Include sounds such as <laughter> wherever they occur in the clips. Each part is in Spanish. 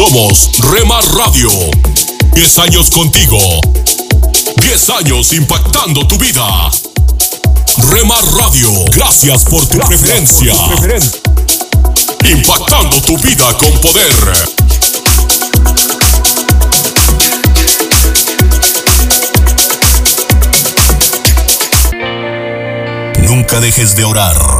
Somos Remar Radio. 10 años contigo. 10 años impactando tu vida. Remar Radio, gracias por tu preferencia. Impactando tu vida con poder. Nunca dejes de orar,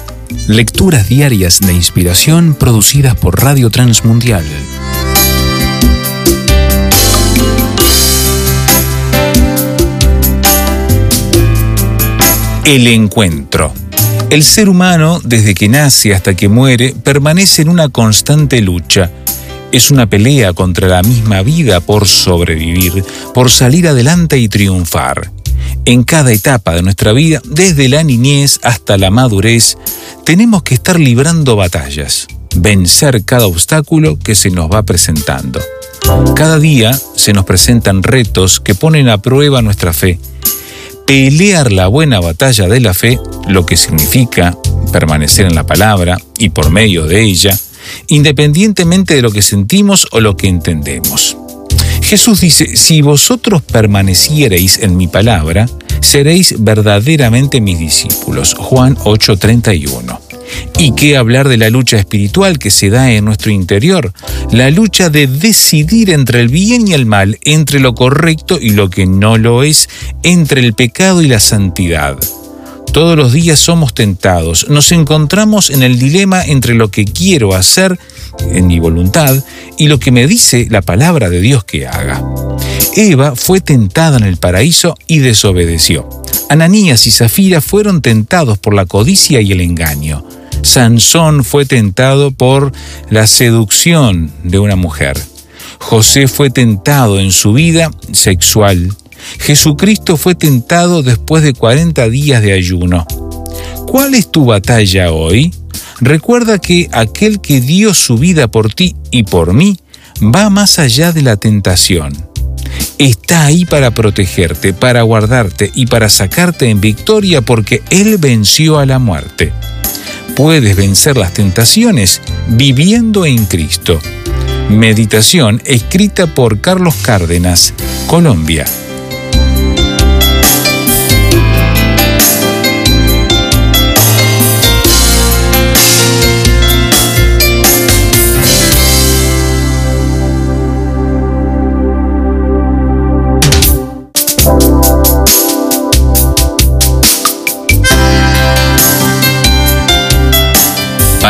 Lecturas diarias de inspiración producidas por Radio Transmundial. El encuentro. El ser humano, desde que nace hasta que muere, permanece en una constante lucha. Es una pelea contra la misma vida por sobrevivir, por salir adelante y triunfar. En cada etapa de nuestra vida, desde la niñez hasta la madurez, tenemos que estar librando batallas, vencer cada obstáculo que se nos va presentando. Cada día se nos presentan retos que ponen a prueba nuestra fe. Pelear la buena batalla de la fe, lo que significa permanecer en la palabra y por medio de ella, independientemente de lo que sentimos o lo que entendemos. Jesús dice, si vosotros permaneciereis en mi palabra, seréis verdaderamente mis discípulos. Juan 8:31. ¿Y qué hablar de la lucha espiritual que se da en nuestro interior? La lucha de decidir entre el bien y el mal, entre lo correcto y lo que no lo es, entre el pecado y la santidad. Todos los días somos tentados, nos encontramos en el dilema entre lo que quiero hacer en mi voluntad y lo que me dice la palabra de Dios que haga. Eva fue tentada en el paraíso y desobedeció. Ananías y Zafira fueron tentados por la codicia y el engaño. Sansón fue tentado por la seducción de una mujer. José fue tentado en su vida sexual. Jesucristo fue tentado después de 40 días de ayuno. ¿Cuál es tu batalla hoy? Recuerda que aquel que dio su vida por ti y por mí va más allá de la tentación. Está ahí para protegerte, para guardarte y para sacarte en victoria porque Él venció a la muerte. Puedes vencer las tentaciones viviendo en Cristo. Meditación escrita por Carlos Cárdenas, Colombia.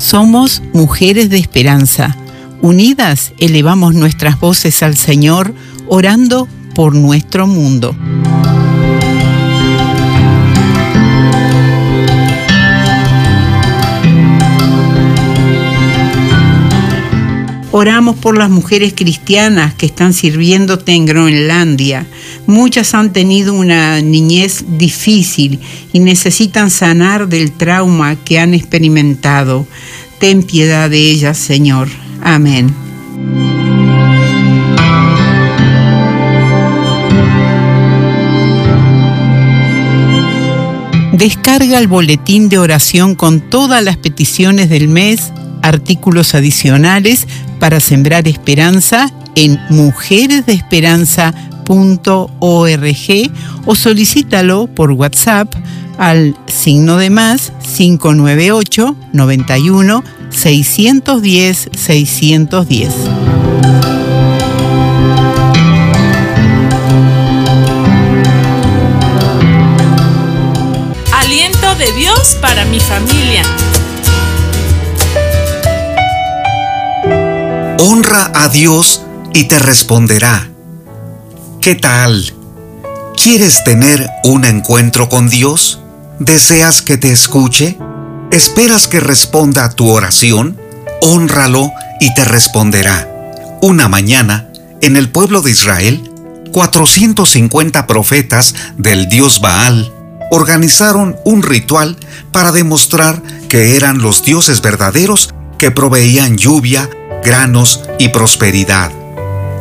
Somos mujeres de esperanza. Unidas elevamos nuestras voces al Señor, orando por nuestro mundo. Oramos por las mujeres cristianas que están sirviéndote en Groenlandia. Muchas han tenido una niñez difícil y necesitan sanar del trauma que han experimentado. Ten piedad de ellas, Señor. Amén. Descarga el boletín de oración con todas las peticiones del mes, artículos adicionales para sembrar esperanza en o solicítalo por WhatsApp al signo de más 598 91 610 610. Aliento de Dios para mi familia. Honra a Dios y te responderá. ¿Qué tal? ¿Quieres tener un encuentro con Dios? ¿Deseas que te escuche? ¿Esperas que responda a tu oración? Honralo y te responderá. Una mañana, en el pueblo de Israel, 450 profetas del dios Baal organizaron un ritual para demostrar que eran los dioses verdaderos que proveían lluvia, granos y prosperidad.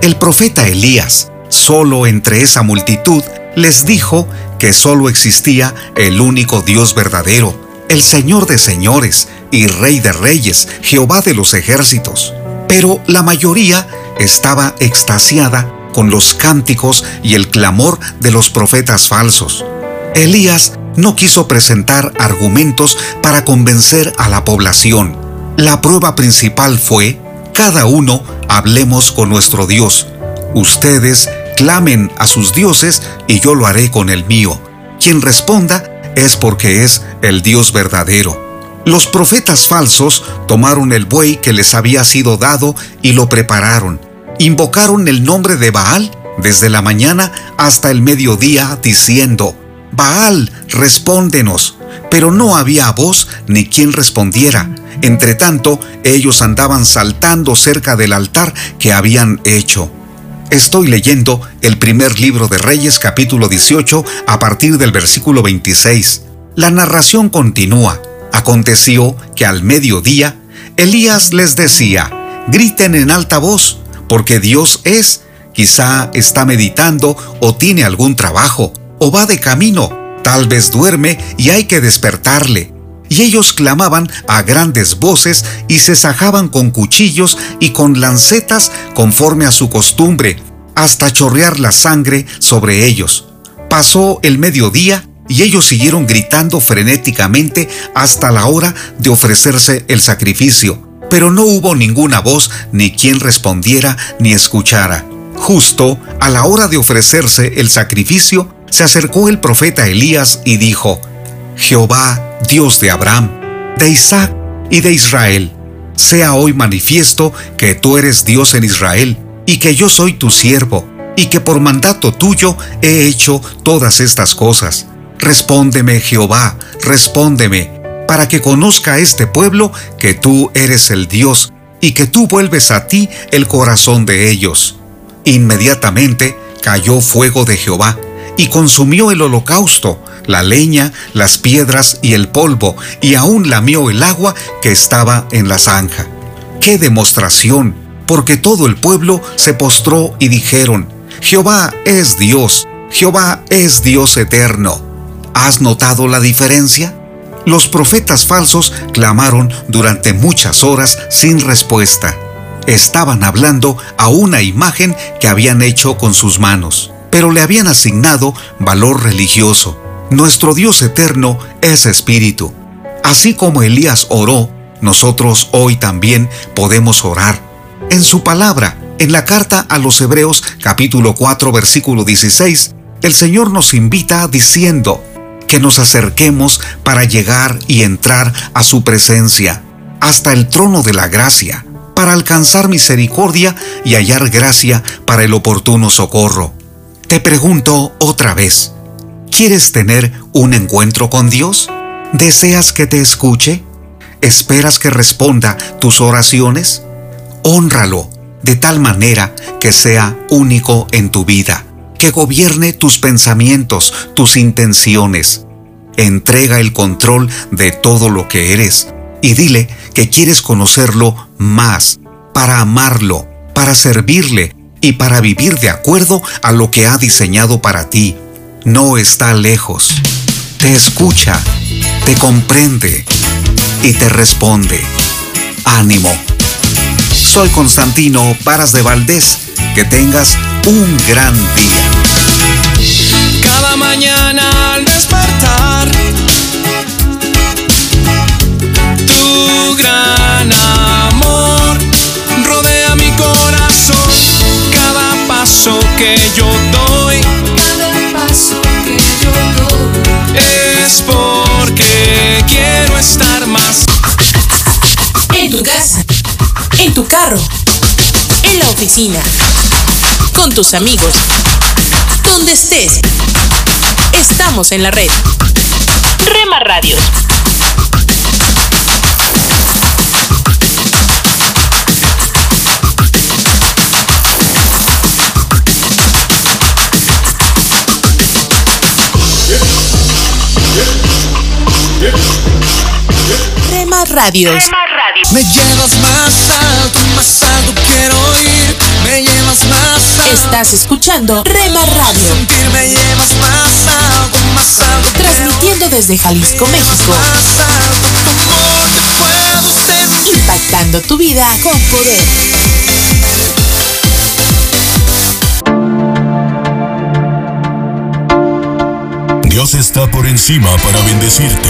El profeta Elías, solo entre esa multitud, les dijo que solo existía el único Dios verdadero, el Señor de señores y Rey de reyes, Jehová de los ejércitos. Pero la mayoría estaba extasiada con los cánticos y el clamor de los profetas falsos. Elías no quiso presentar argumentos para convencer a la población. La prueba principal fue cada uno hablemos con nuestro Dios. Ustedes clamen a sus dioses y yo lo haré con el mío. Quien responda es porque es el Dios verdadero. Los profetas falsos tomaron el buey que les había sido dado y lo prepararon. Invocaron el nombre de Baal desde la mañana hasta el mediodía diciendo, Baal, respóndenos. Pero no había voz ni quien respondiera. Entre tanto, ellos andaban saltando cerca del altar que habían hecho. Estoy leyendo el primer libro de Reyes capítulo 18 a partir del versículo 26. La narración continúa. Aconteció que al mediodía, Elías les decía, griten en alta voz, porque Dios es, quizá está meditando o tiene algún trabajo, o va de camino, tal vez duerme y hay que despertarle y ellos clamaban a grandes voces y se sajaban con cuchillos y con lancetas conforme a su costumbre, hasta chorrear la sangre sobre ellos. Pasó el mediodía y ellos siguieron gritando frenéticamente hasta la hora de ofrecerse el sacrificio, pero no hubo ninguna voz ni quien respondiera ni escuchara. Justo a la hora de ofrecerse el sacrificio, se acercó el profeta Elías y dijo, Jehová, Dios de Abraham, de Isaac y de Israel, sea hoy manifiesto que tú eres Dios en Israel y que yo soy tu siervo y que por mandato tuyo he hecho todas estas cosas. Respóndeme, Jehová, respóndeme, para que conozca este pueblo que tú eres el Dios y que tú vuelves a ti el corazón de ellos. Inmediatamente cayó fuego de Jehová y consumió el holocausto, la leña, las piedras y el polvo, y aún lamió el agua que estaba en la zanja. ¡Qué demostración! Porque todo el pueblo se postró y dijeron, Jehová es Dios, Jehová es Dios eterno. ¿Has notado la diferencia? Los profetas falsos clamaron durante muchas horas sin respuesta. Estaban hablando a una imagen que habían hecho con sus manos pero le habían asignado valor religioso. Nuestro Dios eterno es espíritu. Así como Elías oró, nosotros hoy también podemos orar. En su palabra, en la carta a los Hebreos capítulo 4 versículo 16, el Señor nos invita diciendo que nos acerquemos para llegar y entrar a su presencia. hasta el trono de la gracia, para alcanzar misericordia y hallar gracia para el oportuno socorro. Te pregunto otra vez, ¿quieres tener un encuentro con Dios? ¿Deseas que te escuche? ¿Esperas que responda tus oraciones? Honralo de tal manera que sea único en tu vida, que gobierne tus pensamientos, tus intenciones. Entrega el control de todo lo que eres y dile que quieres conocerlo más, para amarlo, para servirle y para vivir de acuerdo a lo que ha diseñado para ti. No está lejos. Te escucha, te comprende y te responde. Ánimo. Soy Constantino Paras de Valdés. Que tengas un gran día. Cada mañana al despertar, tu gran amor paso que yo doy, Cada paso que yo doy es porque quiero estar más. En tu casa, en tu carro, en la oficina, con tus amigos, donde estés. Estamos en la red. Rema Radios. Rema Radios. Me llevas más alto, más alto quiero ir. Me llevas más alto. Estás escuchando Rema Radio, Sentir me llevas más alto, más alto. quiero transmitiendo desde Jalisco, México, Más alto, tu amor te puedo sentir. impactando tu vida con poder. Dios está por encima para bendecirte,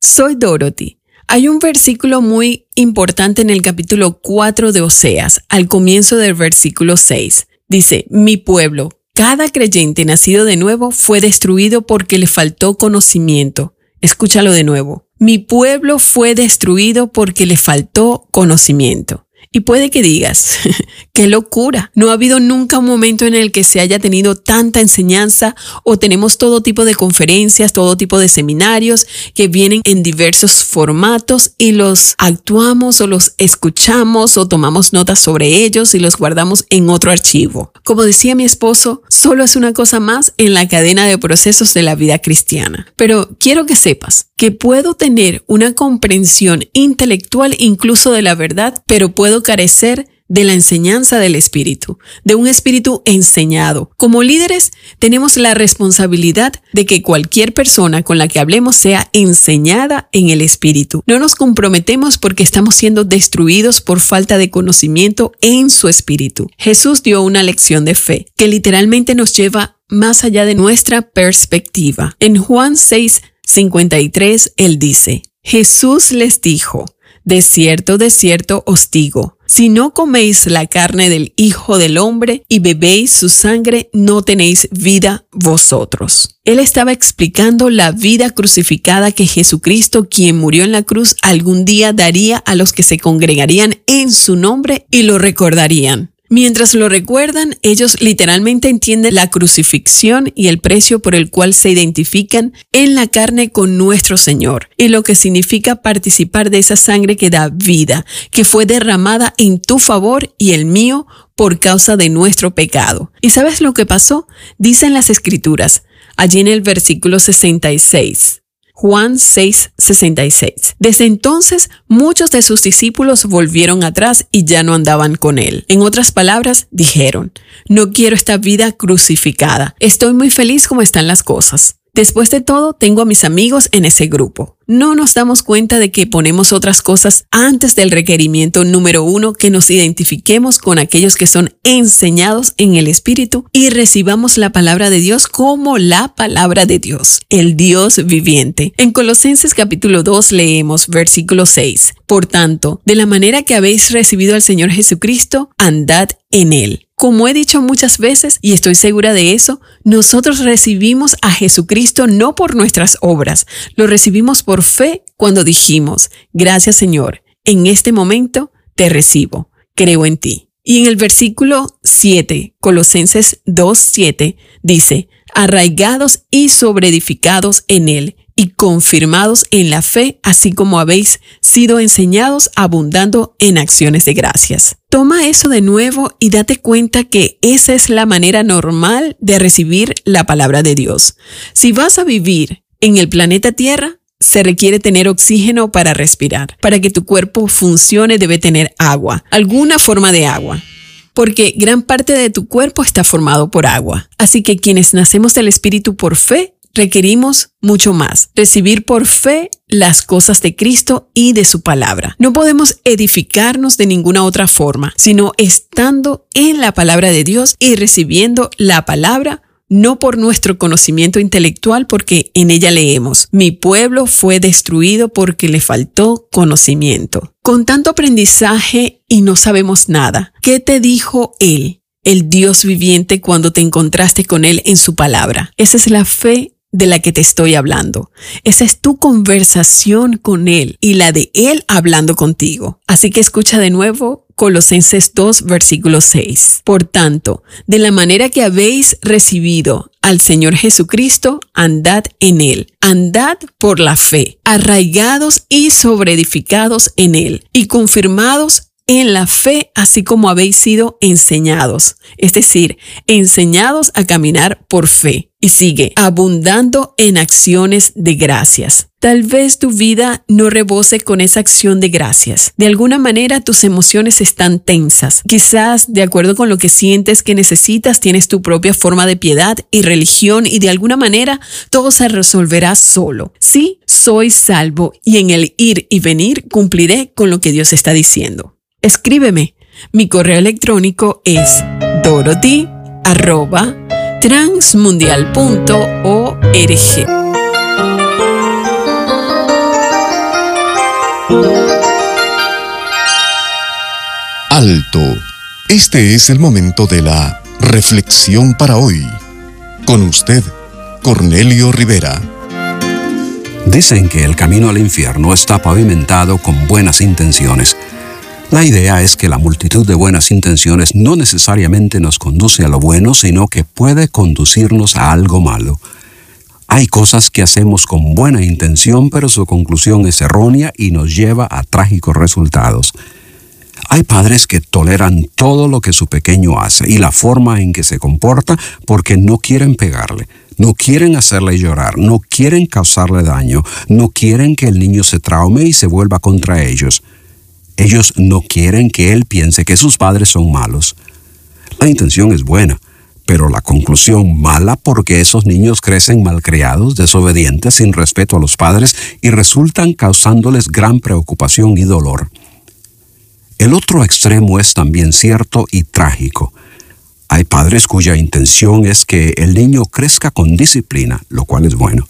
soy Dorothy. Hay un versículo muy importante en el capítulo 4 de Oseas, al comienzo del versículo 6. Dice, mi pueblo, cada creyente nacido de nuevo fue destruido porque le faltó conocimiento. Escúchalo de nuevo. Mi pueblo fue destruido porque le faltó conocimiento. Y puede que digas, <laughs> qué locura, no ha habido nunca un momento en el que se haya tenido tanta enseñanza o tenemos todo tipo de conferencias, todo tipo de seminarios que vienen en diversos formatos y los actuamos o los escuchamos o tomamos notas sobre ellos y los guardamos en otro archivo. Como decía mi esposo, solo es una cosa más en la cadena de procesos de la vida cristiana. Pero quiero que sepas que puedo tener una comprensión intelectual incluso de la verdad, pero puedo carecer de la enseñanza del Espíritu, de un Espíritu enseñado. Como líderes, tenemos la responsabilidad de que cualquier persona con la que hablemos sea enseñada en el Espíritu. No nos comprometemos porque estamos siendo destruidos por falta de conocimiento en su Espíritu. Jesús dio una lección de fe que literalmente nos lleva más allá de nuestra perspectiva. En Juan 6, 53, él dice, Jesús les dijo, de cierto, de cierto os digo, si no coméis la carne del Hijo del Hombre y bebéis su sangre, no tenéis vida vosotros. Él estaba explicando la vida crucificada que Jesucristo, quien murió en la cruz, algún día daría a los que se congregarían en su nombre y lo recordarían. Mientras lo recuerdan, ellos literalmente entienden la crucifixión y el precio por el cual se identifican en la carne con nuestro Señor y lo que significa participar de esa sangre que da vida, que fue derramada en tu favor y el mío por causa de nuestro pecado. ¿Y sabes lo que pasó? Dicen las escrituras, allí en el versículo 66. Juan 6, 66. Desde entonces, muchos de sus discípulos volvieron atrás y ya no andaban con él. En otras palabras, dijeron, no quiero esta vida crucificada. Estoy muy feliz como están las cosas. Después de todo, tengo a mis amigos en ese grupo. No nos damos cuenta de que ponemos otras cosas antes del requerimiento número uno, que nos identifiquemos con aquellos que son enseñados en el Espíritu y recibamos la palabra de Dios como la palabra de Dios, el Dios viviente. En Colosenses capítulo 2 leemos versículo 6. Por tanto, de la manera que habéis recibido al Señor Jesucristo, andad en él. Como he dicho muchas veces, y estoy segura de eso, nosotros recibimos a Jesucristo no por nuestras obras, lo recibimos por fe cuando dijimos, gracias Señor, en este momento te recibo, creo en ti. Y en el versículo 7, Colosenses 2.7, dice, arraigados y sobreedificados en él y confirmados en la fe, así como habéis sido enseñados abundando en acciones de gracias. Toma eso de nuevo y date cuenta que esa es la manera normal de recibir la palabra de Dios. Si vas a vivir en el planeta Tierra, se requiere tener oxígeno para respirar. Para que tu cuerpo funcione debe tener agua, alguna forma de agua porque gran parte de tu cuerpo está formado por agua. Así que quienes nacemos del Espíritu por fe, requerimos mucho más, recibir por fe las cosas de Cristo y de su palabra. No podemos edificarnos de ninguna otra forma, sino estando en la palabra de Dios y recibiendo la palabra no por nuestro conocimiento intelectual, porque en ella leemos, mi pueblo fue destruido porque le faltó conocimiento. Con tanto aprendizaje y no sabemos nada, ¿qué te dijo él? el Dios viviente cuando te encontraste con Él en su palabra. Esa es la fe de la que te estoy hablando. Esa es tu conversación con Él y la de Él hablando contigo. Así que escucha de nuevo Colosenses 2, versículo 6. Por tanto, de la manera que habéis recibido al Señor Jesucristo, andad en Él. Andad por la fe, arraigados y sobreedificados en Él y confirmados en la fe, así como habéis sido enseñados, es decir, enseñados a caminar por fe. Y sigue, abundando en acciones de gracias. Tal vez tu vida no rebose con esa acción de gracias. De alguna manera tus emociones están tensas. Quizás, de acuerdo con lo que sientes que necesitas, tienes tu propia forma de piedad y religión y de alguna manera todo se resolverá solo. Sí, soy salvo y en el ir y venir cumpliré con lo que Dios está diciendo escríbeme. Mi correo electrónico es dorothy@transmundial.org. Alto. Este es el momento de la reflexión para hoy. Con usted, Cornelio Rivera. Dicen que el camino al infierno está pavimentado con buenas intenciones la idea es que la multitud de buenas intenciones no necesariamente nos conduce a lo bueno, sino que puede conducirnos a algo malo. Hay cosas que hacemos con buena intención, pero su conclusión es errónea y nos lleva a trágicos resultados. Hay padres que toleran todo lo que su pequeño hace y la forma en que se comporta porque no quieren pegarle, no quieren hacerle llorar, no quieren causarle daño, no quieren que el niño se traume y se vuelva contra ellos. Ellos no quieren que él piense que sus padres son malos. La intención es buena, pero la conclusión mala porque esos niños crecen malcriados, desobedientes, sin respeto a los padres y resultan causándoles gran preocupación y dolor. El otro extremo es también cierto y trágico. Hay padres cuya intención es que el niño crezca con disciplina, lo cual es bueno.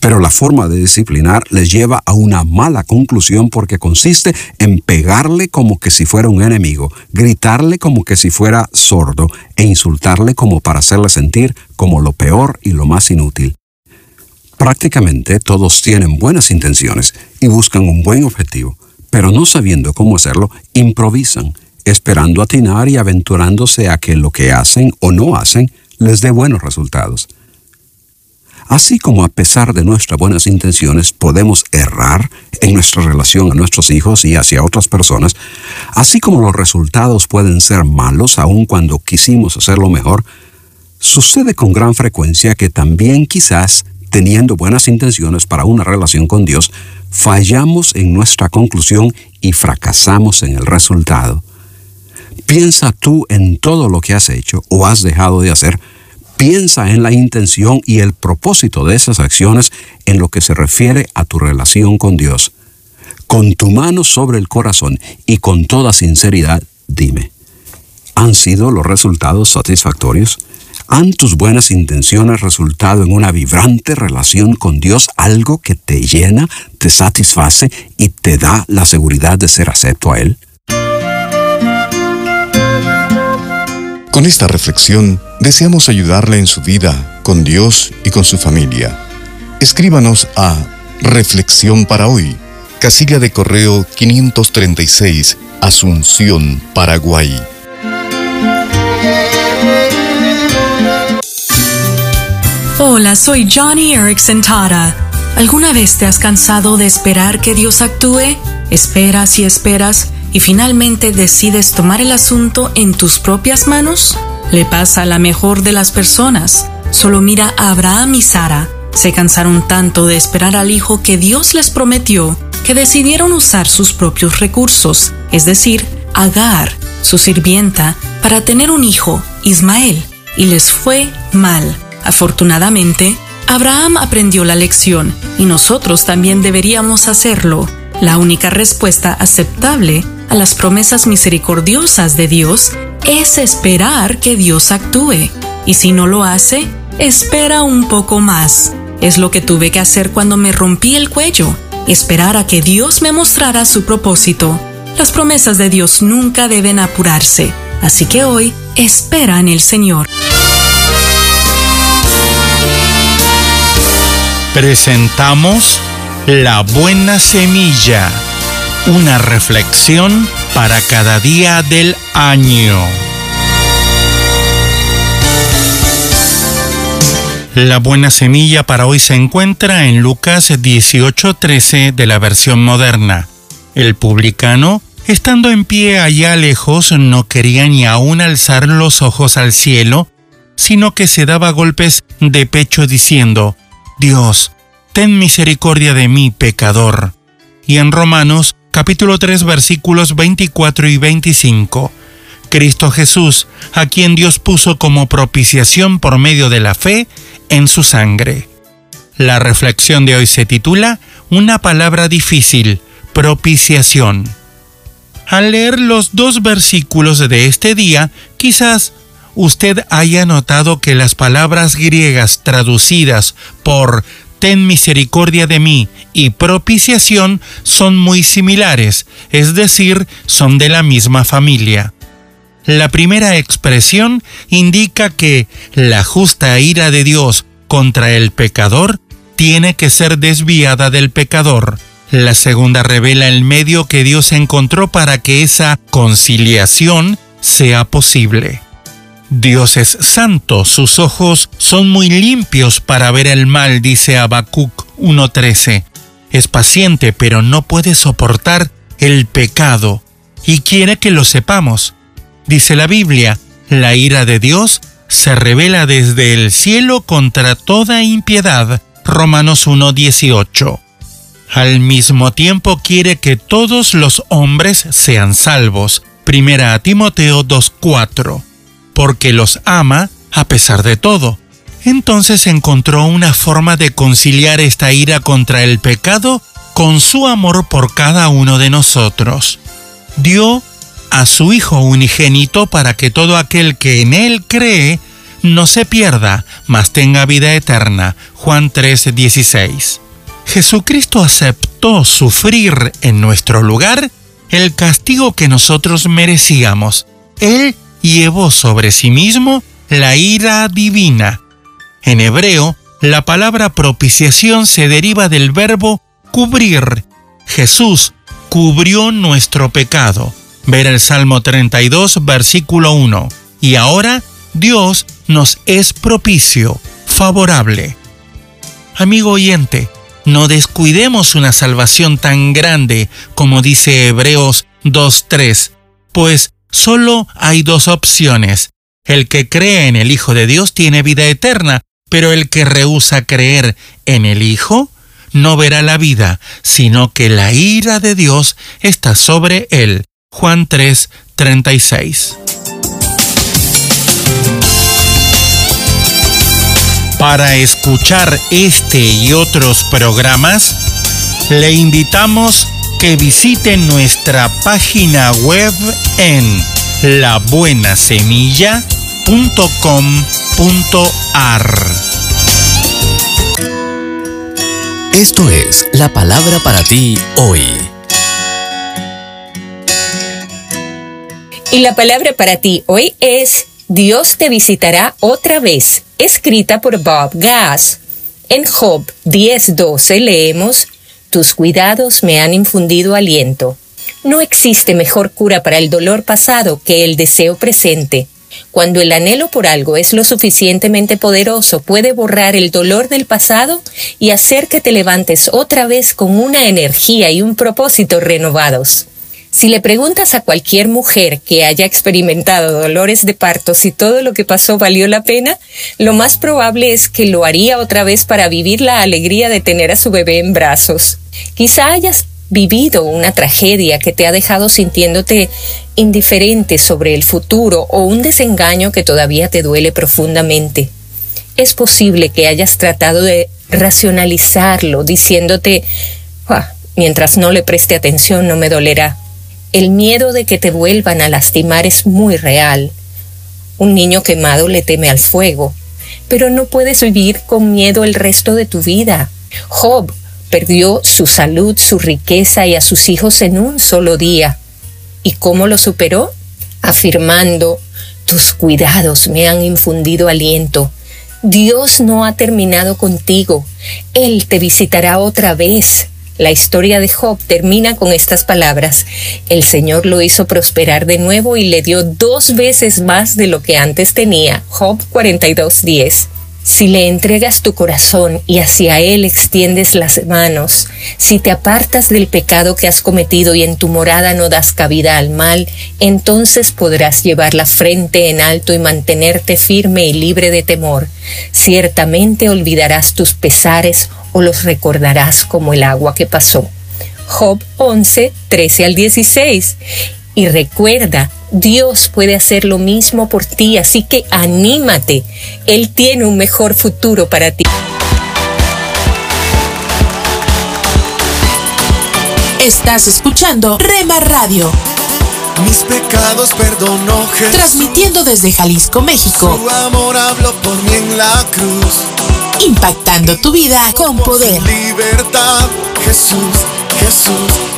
Pero la forma de disciplinar les lleva a una mala conclusión porque consiste en pegarle como que si fuera un enemigo, gritarle como que si fuera sordo e insultarle como para hacerle sentir como lo peor y lo más inútil. Prácticamente todos tienen buenas intenciones y buscan un buen objetivo, pero no sabiendo cómo hacerlo, improvisan, esperando atinar y aventurándose a que lo que hacen o no hacen les dé buenos resultados. Así como a pesar de nuestras buenas intenciones podemos errar en nuestra relación a nuestros hijos y hacia otras personas, así como los resultados pueden ser malos aun cuando quisimos hacerlo mejor, sucede con gran frecuencia que también quizás teniendo buenas intenciones para una relación con Dios, fallamos en nuestra conclusión y fracasamos en el resultado. Piensa tú en todo lo que has hecho o has dejado de hacer Piensa en la intención y el propósito de esas acciones en lo que se refiere a tu relación con Dios. Con tu mano sobre el corazón y con toda sinceridad, dime, ¿han sido los resultados satisfactorios? ¿Han tus buenas intenciones resultado en una vibrante relación con Dios, algo que te llena, te satisface y te da la seguridad de ser acepto a Él? Con esta reflexión deseamos ayudarle en su vida, con Dios y con su familia. Escríbanos a Reflexión para hoy, casilla de correo 536, Asunción, Paraguay Hola, soy Johnny Erickson Tara. ¿Alguna vez te has cansado de esperar que Dios actúe? Esperas y esperas y finalmente decides tomar el asunto en tus propias manos? Le pasa a la mejor de las personas. Solo mira a Abraham y Sara. Se cansaron tanto de esperar al hijo que Dios les prometió que decidieron usar sus propios recursos, es decir, Agar, su sirvienta, para tener un hijo, Ismael, y les fue mal. Afortunadamente, Abraham aprendió la lección y nosotros también deberíamos hacerlo. La única respuesta aceptable a las promesas misericordiosas de Dios es esperar que Dios actúe. Y si no lo hace, espera un poco más. Es lo que tuve que hacer cuando me rompí el cuello, esperar a que Dios me mostrara su propósito. Las promesas de Dios nunca deben apurarse, así que hoy espera en el Señor. presentamos La Buena Semilla, una reflexión para cada día del año. La buena semilla para hoy se encuentra en Lucas 18:13 de la versión moderna. El publicano, estando en pie allá lejos, no quería ni aún alzar los ojos al cielo, sino que se daba golpes de pecho diciendo, Dios, ten misericordia de mí, pecador. Y en Romanos capítulo 3 versículos 24 y 25, Cristo Jesús, a quien Dios puso como propiciación por medio de la fe en su sangre. La reflexión de hoy se titula Una palabra difícil, propiciación. Al leer los dos versículos de este día, quizás usted haya notado que las palabras griegas traducidas por ten misericordia de mí y propiciación son muy similares, es decir, son de la misma familia. La primera expresión indica que la justa ira de Dios contra el pecador tiene que ser desviada del pecador. La segunda revela el medio que Dios encontró para que esa conciliación sea posible. Dios es santo, sus ojos son muy limpios para ver el mal, dice Habacuc 1.13. Es paciente, pero no puede soportar el pecado y quiere que lo sepamos. Dice la Biblia, la ira de Dios se revela desde el cielo contra toda impiedad. Romanos 1.18. Al mismo tiempo quiere que todos los hombres sean salvos. Primera Timoteo 2.4 porque los ama a pesar de todo. Entonces encontró una forma de conciliar esta ira contra el pecado con su amor por cada uno de nosotros. Dio a su Hijo unigénito para que todo aquel que en Él cree no se pierda, mas tenga vida eterna. Juan 3:16. Jesucristo aceptó sufrir en nuestro lugar el castigo que nosotros merecíamos. Él llevó sobre sí mismo la ira divina. En hebreo, la palabra propiciación se deriva del verbo cubrir. Jesús cubrió nuestro pecado. Ver el Salmo 32, versículo 1. Y ahora Dios nos es propicio, favorable. Amigo oyente, no descuidemos una salvación tan grande como dice Hebreos 2.3, pues Solo hay dos opciones. El que cree en el Hijo de Dios tiene vida eterna, pero el que rehúsa creer en el Hijo no verá la vida, sino que la ira de Dios está sobre él. Juan 3, 36. Para escuchar este y otros programas, le invitamos que visite nuestra página web en labuenasemilla.com.ar. Esto es la palabra para ti hoy. Y la palabra para ti hoy es Dios te visitará otra vez, escrita por Bob Gass. En Job 10:12 leemos, Tus cuidados me han infundido aliento. No existe mejor cura para el dolor pasado que el deseo presente. Cuando el anhelo por algo es lo suficientemente poderoso, puede borrar el dolor del pasado y hacer que te levantes otra vez con una energía y un propósito renovados. Si le preguntas a cualquier mujer que haya experimentado dolores de parto si todo lo que pasó valió la pena, lo más probable es que lo haría otra vez para vivir la alegría de tener a su bebé en brazos. Quizá hayas vivido una tragedia que te ha dejado sintiéndote indiferente sobre el futuro o un desengaño que todavía te duele profundamente. Es posible que hayas tratado de racionalizarlo diciéndote, mientras no le preste atención no me dolerá. El miedo de que te vuelvan a lastimar es muy real. Un niño quemado le teme al fuego, pero no puedes vivir con miedo el resto de tu vida. Job perdió su salud, su riqueza y a sus hijos en un solo día. ¿Y cómo lo superó? Afirmando, tus cuidados me han infundido aliento. Dios no ha terminado contigo. Él te visitará otra vez. La historia de Job termina con estas palabras. El Señor lo hizo prosperar de nuevo y le dio dos veces más de lo que antes tenía. Job 42.10. Si le entregas tu corazón y hacia Él extiendes las manos, si te apartas del pecado que has cometido y en tu morada no das cabida al mal, entonces podrás llevar la frente en alto y mantenerte firme y libre de temor. Ciertamente olvidarás tus pesares o los recordarás como el agua que pasó. Job 11, 13 al 16. Y recuerda, Dios puede hacer lo mismo por ti, así que anímate. Él tiene un mejor futuro para ti. Estás escuchando Rema Radio. Mis pecados perdonó Jesús. Transmitiendo desde Jalisco, México. Su amor habló por mí en la cruz. Impactando tu vida con poder. Libertad, Jesús, Jesús.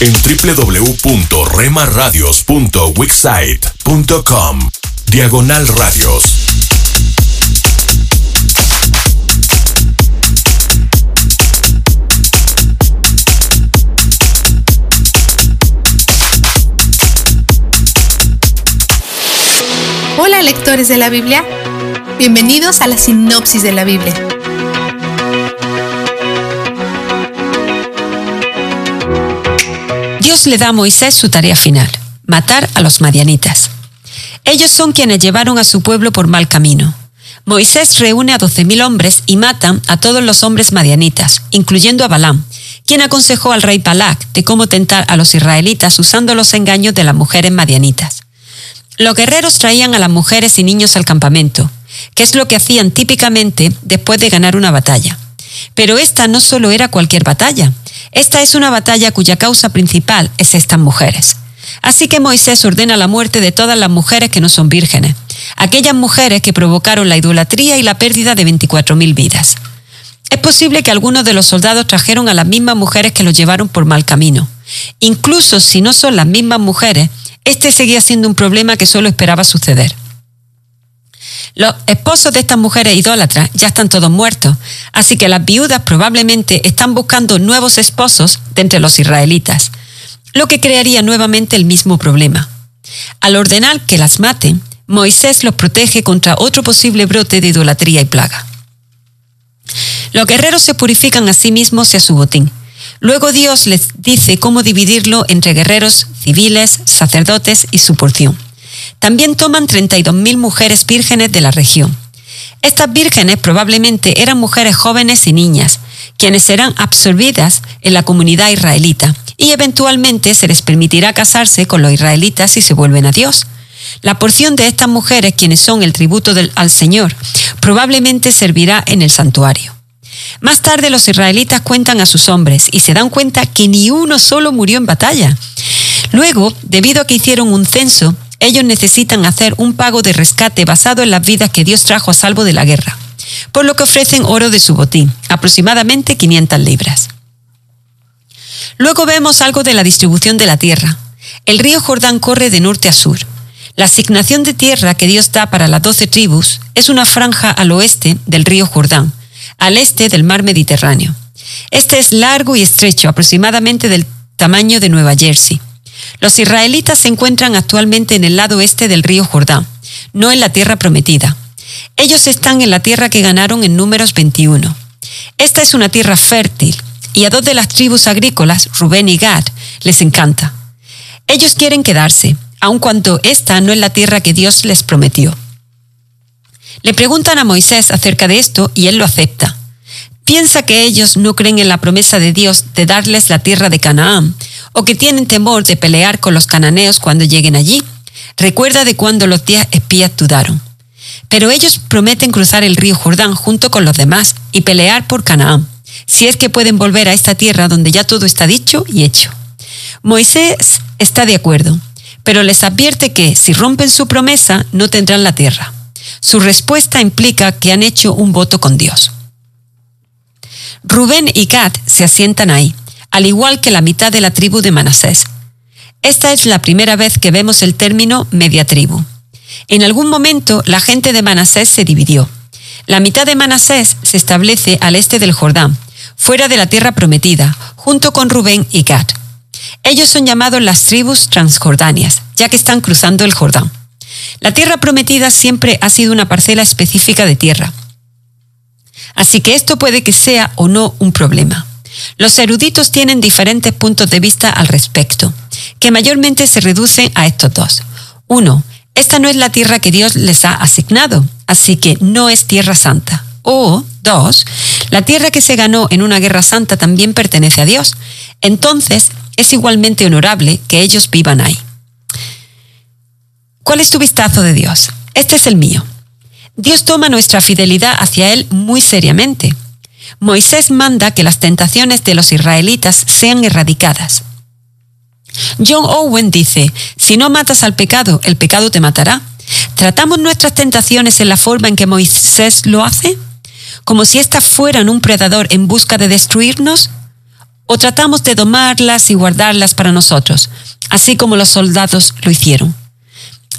en www.remaradios.wixsite.com Diagonal Radios. Hola lectores de la Biblia, bienvenidos a la sinopsis de la Biblia. Dios le da a Moisés su tarea final, matar a los madianitas. Ellos son quienes llevaron a su pueblo por mal camino. Moisés reúne a doce mil hombres y matan a todos los hombres madianitas, incluyendo a Balaam, quien aconsejó al rey Balak de cómo tentar a los israelitas usando los engaños de las mujeres madianitas. Los guerreros traían a las mujeres y niños al campamento, que es lo que hacían típicamente después de ganar una batalla. Pero esta no solo era cualquier batalla, esta es una batalla cuya causa principal es estas mujeres. Así que Moisés ordena la muerte de todas las mujeres que no son vírgenes, aquellas mujeres que provocaron la idolatría y la pérdida de 24.000 vidas. Es posible que algunos de los soldados trajeron a las mismas mujeres que los llevaron por mal camino. Incluso si no son las mismas mujeres, este seguía siendo un problema que solo esperaba suceder. Los esposos de estas mujeres idólatras ya están todos muertos, así que las viudas probablemente están buscando nuevos esposos de entre los israelitas, lo que crearía nuevamente el mismo problema. Al ordenar que las maten, Moisés los protege contra otro posible brote de idolatría y plaga. Los guerreros se purifican a sí mismos y a su botín. Luego Dios les dice cómo dividirlo entre guerreros civiles, sacerdotes y su porción. También toman 32.000 mujeres vírgenes de la región. Estas vírgenes probablemente eran mujeres jóvenes y niñas, quienes serán absorbidas en la comunidad israelita y eventualmente se les permitirá casarse con los israelitas si se vuelven a Dios. La porción de estas mujeres, quienes son el tributo al Señor, probablemente servirá en el santuario. Más tarde los israelitas cuentan a sus hombres y se dan cuenta que ni uno solo murió en batalla. Luego, debido a que hicieron un censo, ellos necesitan hacer un pago de rescate basado en las vidas que Dios trajo a salvo de la guerra, por lo que ofrecen oro de su botín, aproximadamente 500 libras. Luego vemos algo de la distribución de la tierra. El río Jordán corre de norte a sur. La asignación de tierra que Dios da para las doce tribus es una franja al oeste del río Jordán, al este del mar Mediterráneo. Este es largo y estrecho, aproximadamente del tamaño de Nueva Jersey. Los israelitas se encuentran actualmente en el lado este del río Jordán, no en la tierra prometida. Ellos están en la tierra que ganaron en números 21. Esta es una tierra fértil y a dos de las tribus agrícolas, Rubén y Gad, les encanta. Ellos quieren quedarse, aun cuando esta no es la tierra que Dios les prometió. Le preguntan a Moisés acerca de esto y él lo acepta. Piensa que ellos no creen en la promesa de Dios de darles la tierra de Canaán, o que tienen temor de pelear con los cananeos cuando lleguen allí. Recuerda de cuando los diez espías dudaron. Pero ellos prometen cruzar el río Jordán junto con los demás y pelear por Canaán, si es que pueden volver a esta tierra donde ya todo está dicho y hecho. Moisés está de acuerdo, pero les advierte que si rompen su promesa no tendrán la tierra. Su respuesta implica que han hecho un voto con Dios. Rubén y Gad se asientan ahí, al igual que la mitad de la tribu de Manasés. Esta es la primera vez que vemos el término media tribu. En algún momento la gente de Manasés se dividió. La mitad de Manasés se establece al este del Jordán, fuera de la tierra prometida, junto con Rubén y Gad. Ellos son llamados las tribus transjordanias, ya que están cruzando el Jordán. La tierra prometida siempre ha sido una parcela específica de tierra. Así que esto puede que sea o no un problema. Los eruditos tienen diferentes puntos de vista al respecto, que mayormente se reducen a estos dos. Uno, esta no es la tierra que Dios les ha asignado, así que no es tierra santa. O dos, la tierra que se ganó en una guerra santa también pertenece a Dios. Entonces, es igualmente honorable que ellos vivan ahí. ¿Cuál es tu vistazo de Dios? Este es el mío. Dios toma nuestra fidelidad hacia Él muy seriamente. Moisés manda que las tentaciones de los israelitas sean erradicadas. John Owen dice, si no matas al pecado, el pecado te matará. ¿Tratamos nuestras tentaciones en la forma en que Moisés lo hace? ¿Como si éstas fueran un predador en busca de destruirnos? ¿O tratamos de domarlas y guardarlas para nosotros, así como los soldados lo hicieron?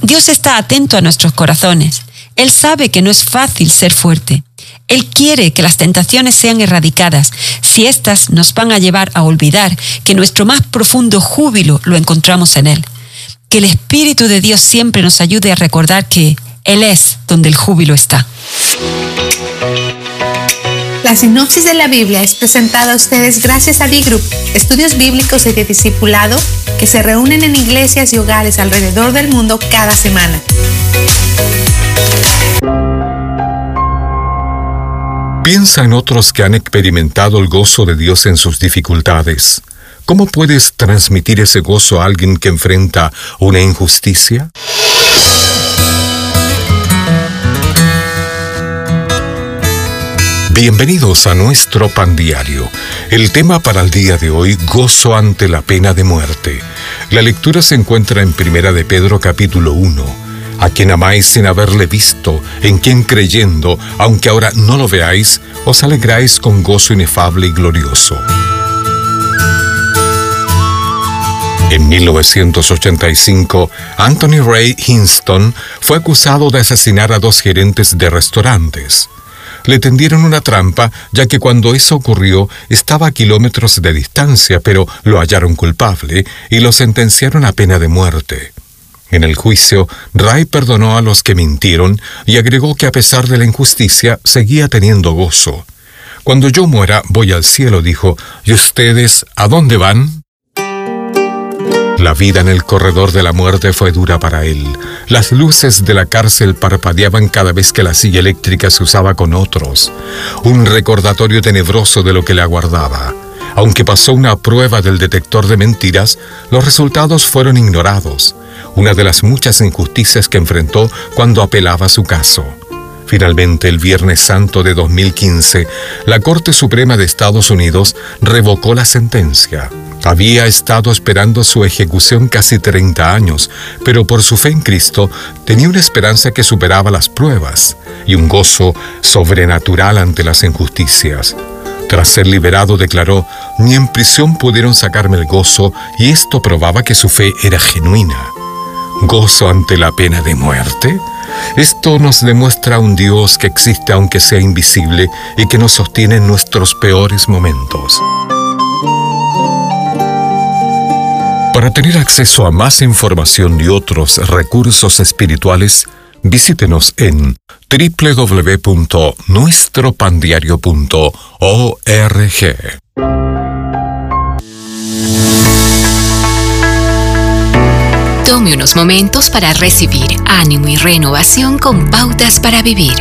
Dios está atento a nuestros corazones. Él sabe que no es fácil ser fuerte. Él quiere que las tentaciones sean erradicadas, si éstas nos van a llevar a olvidar que nuestro más profundo júbilo lo encontramos en Él. Que el Espíritu de Dios siempre nos ayude a recordar que Él es donde el júbilo está. La sinopsis de la Biblia es presentada a ustedes gracias a D-Group, estudios bíblicos y de discipulado que se reúnen en iglesias y hogares alrededor del mundo cada semana. Piensa en otros que han experimentado el gozo de Dios en sus dificultades. ¿Cómo puedes transmitir ese gozo a alguien que enfrenta una injusticia? Bienvenidos a nuestro pan diario. El tema para el día de hoy, gozo ante la pena de muerte. La lectura se encuentra en Primera de Pedro capítulo 1. A quien amáis sin haberle visto, en quien creyendo, aunque ahora no lo veáis, os alegráis con gozo inefable y glorioso. En 1985, Anthony Ray Hinston fue acusado de asesinar a dos gerentes de restaurantes le tendieron una trampa, ya que cuando eso ocurrió estaba a kilómetros de distancia, pero lo hallaron culpable y lo sentenciaron a pena de muerte. En el juicio, Ray perdonó a los que mintieron y agregó que a pesar de la injusticia seguía teniendo gozo. Cuando yo muera voy al cielo, dijo, ¿y ustedes a dónde van? La vida en el corredor de la muerte fue dura para él. Las luces de la cárcel parpadeaban cada vez que la silla eléctrica se usaba con otros. Un recordatorio tenebroso de lo que le aguardaba. Aunque pasó una prueba del detector de mentiras, los resultados fueron ignorados, una de las muchas injusticias que enfrentó cuando apelaba su caso. Finalmente, el Viernes Santo de 2015, la Corte Suprema de Estados Unidos revocó la sentencia. Había estado esperando su ejecución casi 30 años, pero por su fe en Cristo tenía una esperanza que superaba las pruebas y un gozo sobrenatural ante las injusticias. Tras ser liberado, declaró, ni en prisión pudieron sacarme el gozo y esto probaba que su fe era genuina. ¿Gozo ante la pena de muerte? Esto nos demuestra un Dios que existe aunque sea invisible y que nos sostiene en nuestros peores momentos. Para tener acceso a más información y otros recursos espirituales, visítenos en www.nuestropandiario.org. Tome unos momentos para recibir ánimo y renovación con pautas para vivir.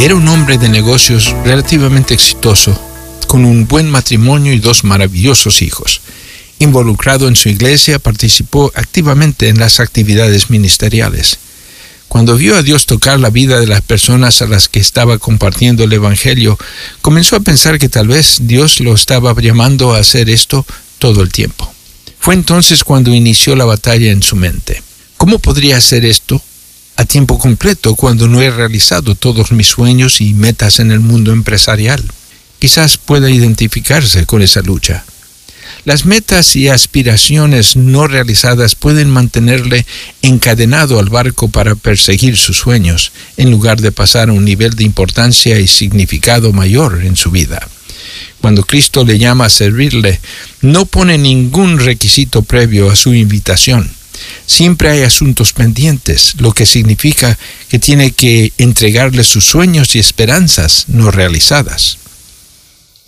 Era un hombre de negocios relativamente exitoso, con un buen matrimonio y dos maravillosos hijos. Involucrado en su iglesia, participó activamente en las actividades ministeriales. Cuando vio a Dios tocar la vida de las personas a las que estaba compartiendo el Evangelio, comenzó a pensar que tal vez Dios lo estaba llamando a hacer esto todo el tiempo. Fue entonces cuando inició la batalla en su mente. ¿Cómo podría hacer esto a tiempo completo cuando no he realizado todos mis sueños y metas en el mundo empresarial? Quizás pueda identificarse con esa lucha. Las metas y aspiraciones no realizadas pueden mantenerle encadenado al barco para perseguir sus sueños, en lugar de pasar a un nivel de importancia y significado mayor en su vida. Cuando Cristo le llama a servirle, no pone ningún requisito previo a su invitación. Siempre hay asuntos pendientes, lo que significa que tiene que entregarle sus sueños y esperanzas no realizadas.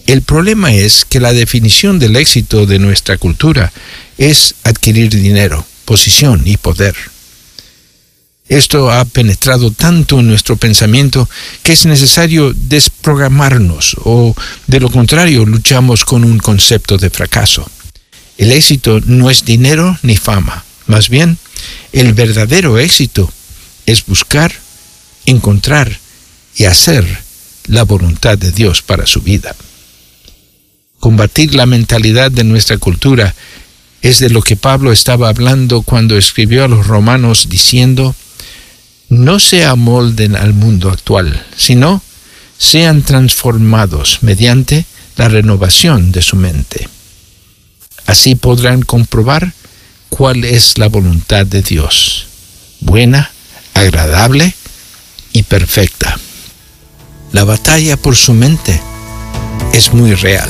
El problema es que la definición del éxito de nuestra cultura es adquirir dinero, posición y poder. Esto ha penetrado tanto en nuestro pensamiento que es necesario desprogramarnos o de lo contrario luchamos con un concepto de fracaso. El éxito no es dinero ni fama, más bien el verdadero éxito es buscar, encontrar y hacer la voluntad de Dios para su vida combatir la mentalidad de nuestra cultura es de lo que Pablo estaba hablando cuando escribió a los romanos diciendo, no se amolden al mundo actual, sino sean transformados mediante la renovación de su mente. Así podrán comprobar cuál es la voluntad de Dios, buena, agradable y perfecta. La batalla por su mente es muy real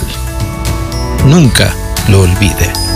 nunca lo olvide.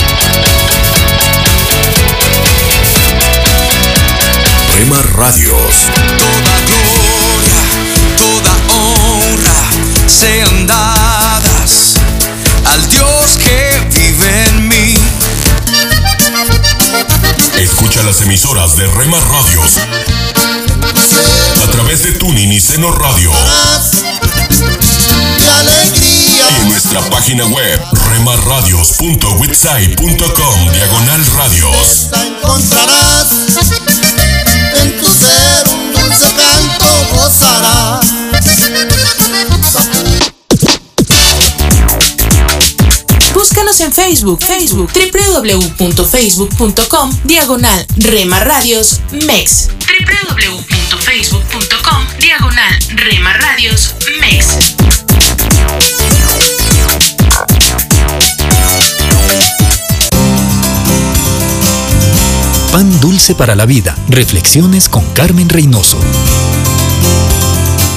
Rema Radios. Toda gloria, toda honra sean dadas al Dios que vive en mí. Escucha las emisoras de Rema Radios a través de Tuning y Seno Radio. Y alegría. Y en nuestra página web remarradios.witsai.com diagonal radios. encontrarás en tu ser un dulce canto gozarás. Búscanos en Facebook, Facebook, www.facebook.com, diagonal Rema Radios MEX. www.facebook.com, diagonal Rema Radios Para la vida. Reflexiones con Carmen Reynoso.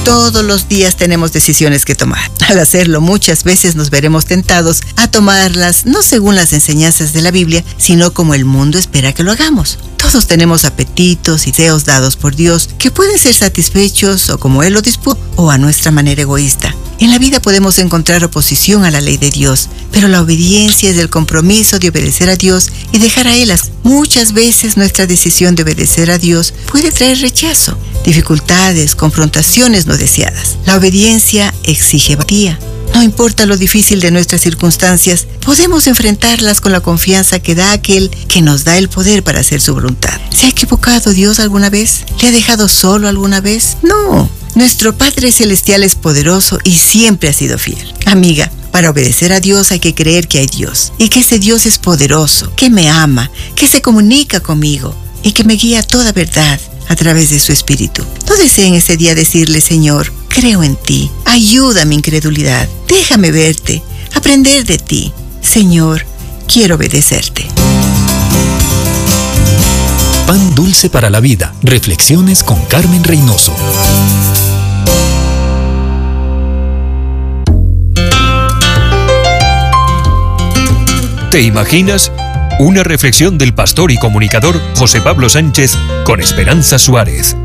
Todos los días tenemos decisiones que tomar. <laughs> Al hacerlo muchas veces nos veremos tentados a tomarlas no según las enseñanzas de la Biblia, sino como el mundo espera que lo hagamos. Todos tenemos apetitos deseos dados por Dios que pueden ser satisfechos o como Él lo dispuso o a nuestra manera egoísta. En la vida podemos encontrar oposición a la ley de Dios, pero la obediencia es el compromiso de obedecer a Dios y dejar a Él. las- Muchas veces nuestra decisión de obedecer a Dios puede traer rechazo, dificultades, confrontaciones no deseadas. La obediencia exige valentía. No importa lo difícil de nuestras circunstancias, podemos enfrentarlas con la confianza que da aquel que nos da el poder para hacer su voluntad. ¿Se ha equivocado Dios alguna vez? ¿Le ha dejado solo alguna vez? No. Nuestro Padre Celestial es poderoso y siempre ha sido fiel. Amiga, para obedecer a Dios hay que creer que hay Dios y que ese Dios es poderoso, que me ama, que se comunica conmigo y que me guía a toda verdad a través de su Espíritu. No deseen ese día decirle, Señor, creo en ti, ayuda mi incredulidad, déjame verte, aprender de ti. Señor, quiero obedecerte. Pan dulce para la vida. Reflexiones con Carmen Reynoso. ¿Te imaginas? Una reflexión del pastor y comunicador José Pablo Sánchez con Esperanza Suárez.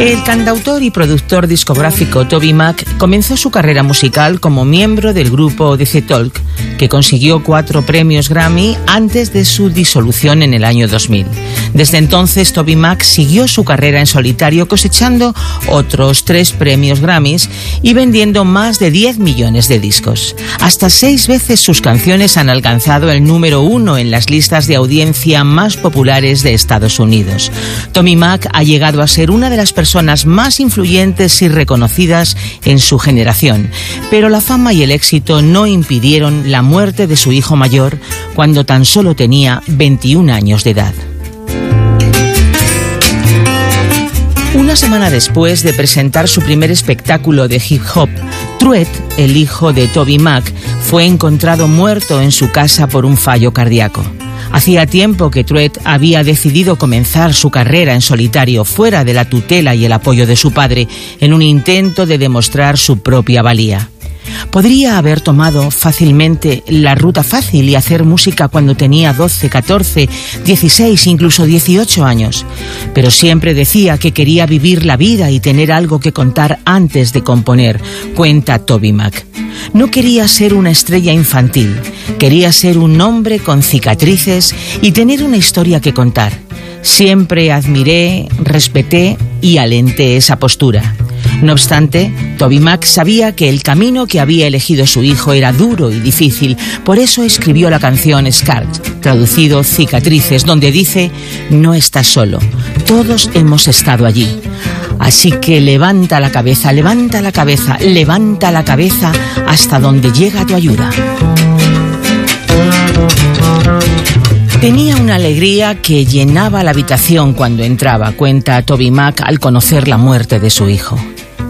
El cantautor y productor discográfico Toby Mac comenzó su carrera musical como miembro del grupo DC Talk, que consiguió cuatro premios Grammy antes de su disolución en el año 2000. Desde entonces, Toby Mac siguió su carrera en solitario cosechando otros tres premios Grammys y vendiendo más de 10 millones de discos. Hasta seis veces sus canciones han alcanzado el número uno en las listas de audiencia más populares de Estados Unidos. Tommy Mac ha llegado a ser una de las personas más influyentes y reconocidas en su generación, pero la fama y el éxito no impidieron la muerte de su hijo mayor cuando tan solo tenía 21 años de edad. Una semana después de presentar su primer espectáculo de hip hop, Truett, el hijo de Toby Mac, fue encontrado muerto en su casa por un fallo cardíaco. Hacía tiempo que Truett había decidido comenzar su carrera en solitario fuera de la tutela y el apoyo de su padre en un intento de demostrar su propia valía. Podría haber tomado fácilmente la ruta fácil y hacer música cuando tenía 12, 14, 16, incluso 18 años, pero siempre decía que quería vivir la vida y tener algo que contar antes de componer, cuenta Toby Mac. No quería ser una estrella infantil, quería ser un hombre con cicatrices y tener una historia que contar. Siempre admiré, respeté y alenté esa postura. No obstante, Toby Mac sabía que el camino que había elegido su hijo era duro y difícil, por eso escribió la canción Scars, traducido Cicatrices, donde dice, no estás solo, todos hemos estado allí. Así que levanta la cabeza, levanta la cabeza, levanta la cabeza hasta donde llega tu ayuda. Tenía una alegría que llenaba la habitación cuando entraba, cuenta Toby Mac al conocer la muerte de su hijo.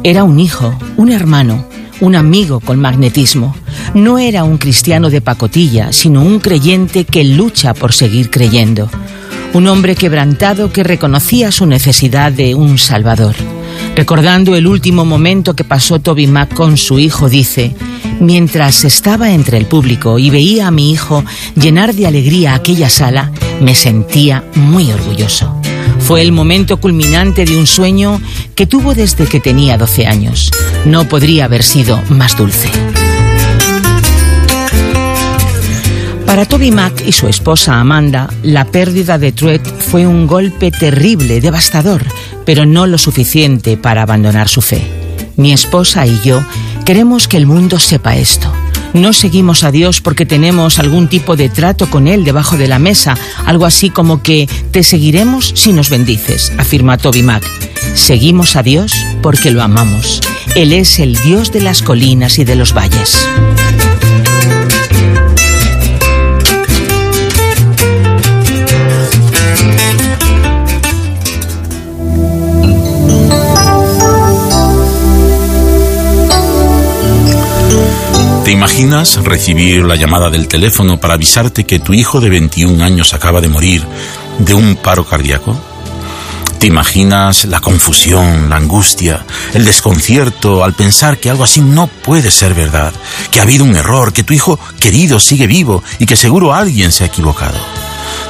Era un hijo, un hermano, un amigo con magnetismo. No era un cristiano de pacotilla, sino un creyente que lucha por seguir creyendo. Un hombre quebrantado que reconocía su necesidad de un Salvador. Recordando el último momento que pasó Toby Mac con su hijo, dice, mientras estaba entre el público y veía a mi hijo llenar de alegría aquella sala, me sentía muy orgulloso. Fue el momento culminante de un sueño que tuvo desde que tenía 12 años. No podría haber sido más dulce. Para Toby Mac y su esposa Amanda, la pérdida de Truett fue un golpe terrible, devastador, pero no lo suficiente para abandonar su fe. Mi esposa y yo queremos que el mundo sepa esto. No seguimos a Dios porque tenemos algún tipo de trato con Él debajo de la mesa, algo así como que te seguiremos si nos bendices, afirma Toby Mac. Seguimos a Dios porque lo amamos. Él es el Dios de las colinas y de los valles. ¿Te imaginas recibir la llamada del teléfono para avisarte que tu hijo de 21 años acaba de morir de un paro cardíaco? ¿Te imaginas la confusión, la angustia, el desconcierto al pensar que algo así no puede ser verdad, que ha habido un error, que tu hijo querido sigue vivo y que seguro alguien se ha equivocado?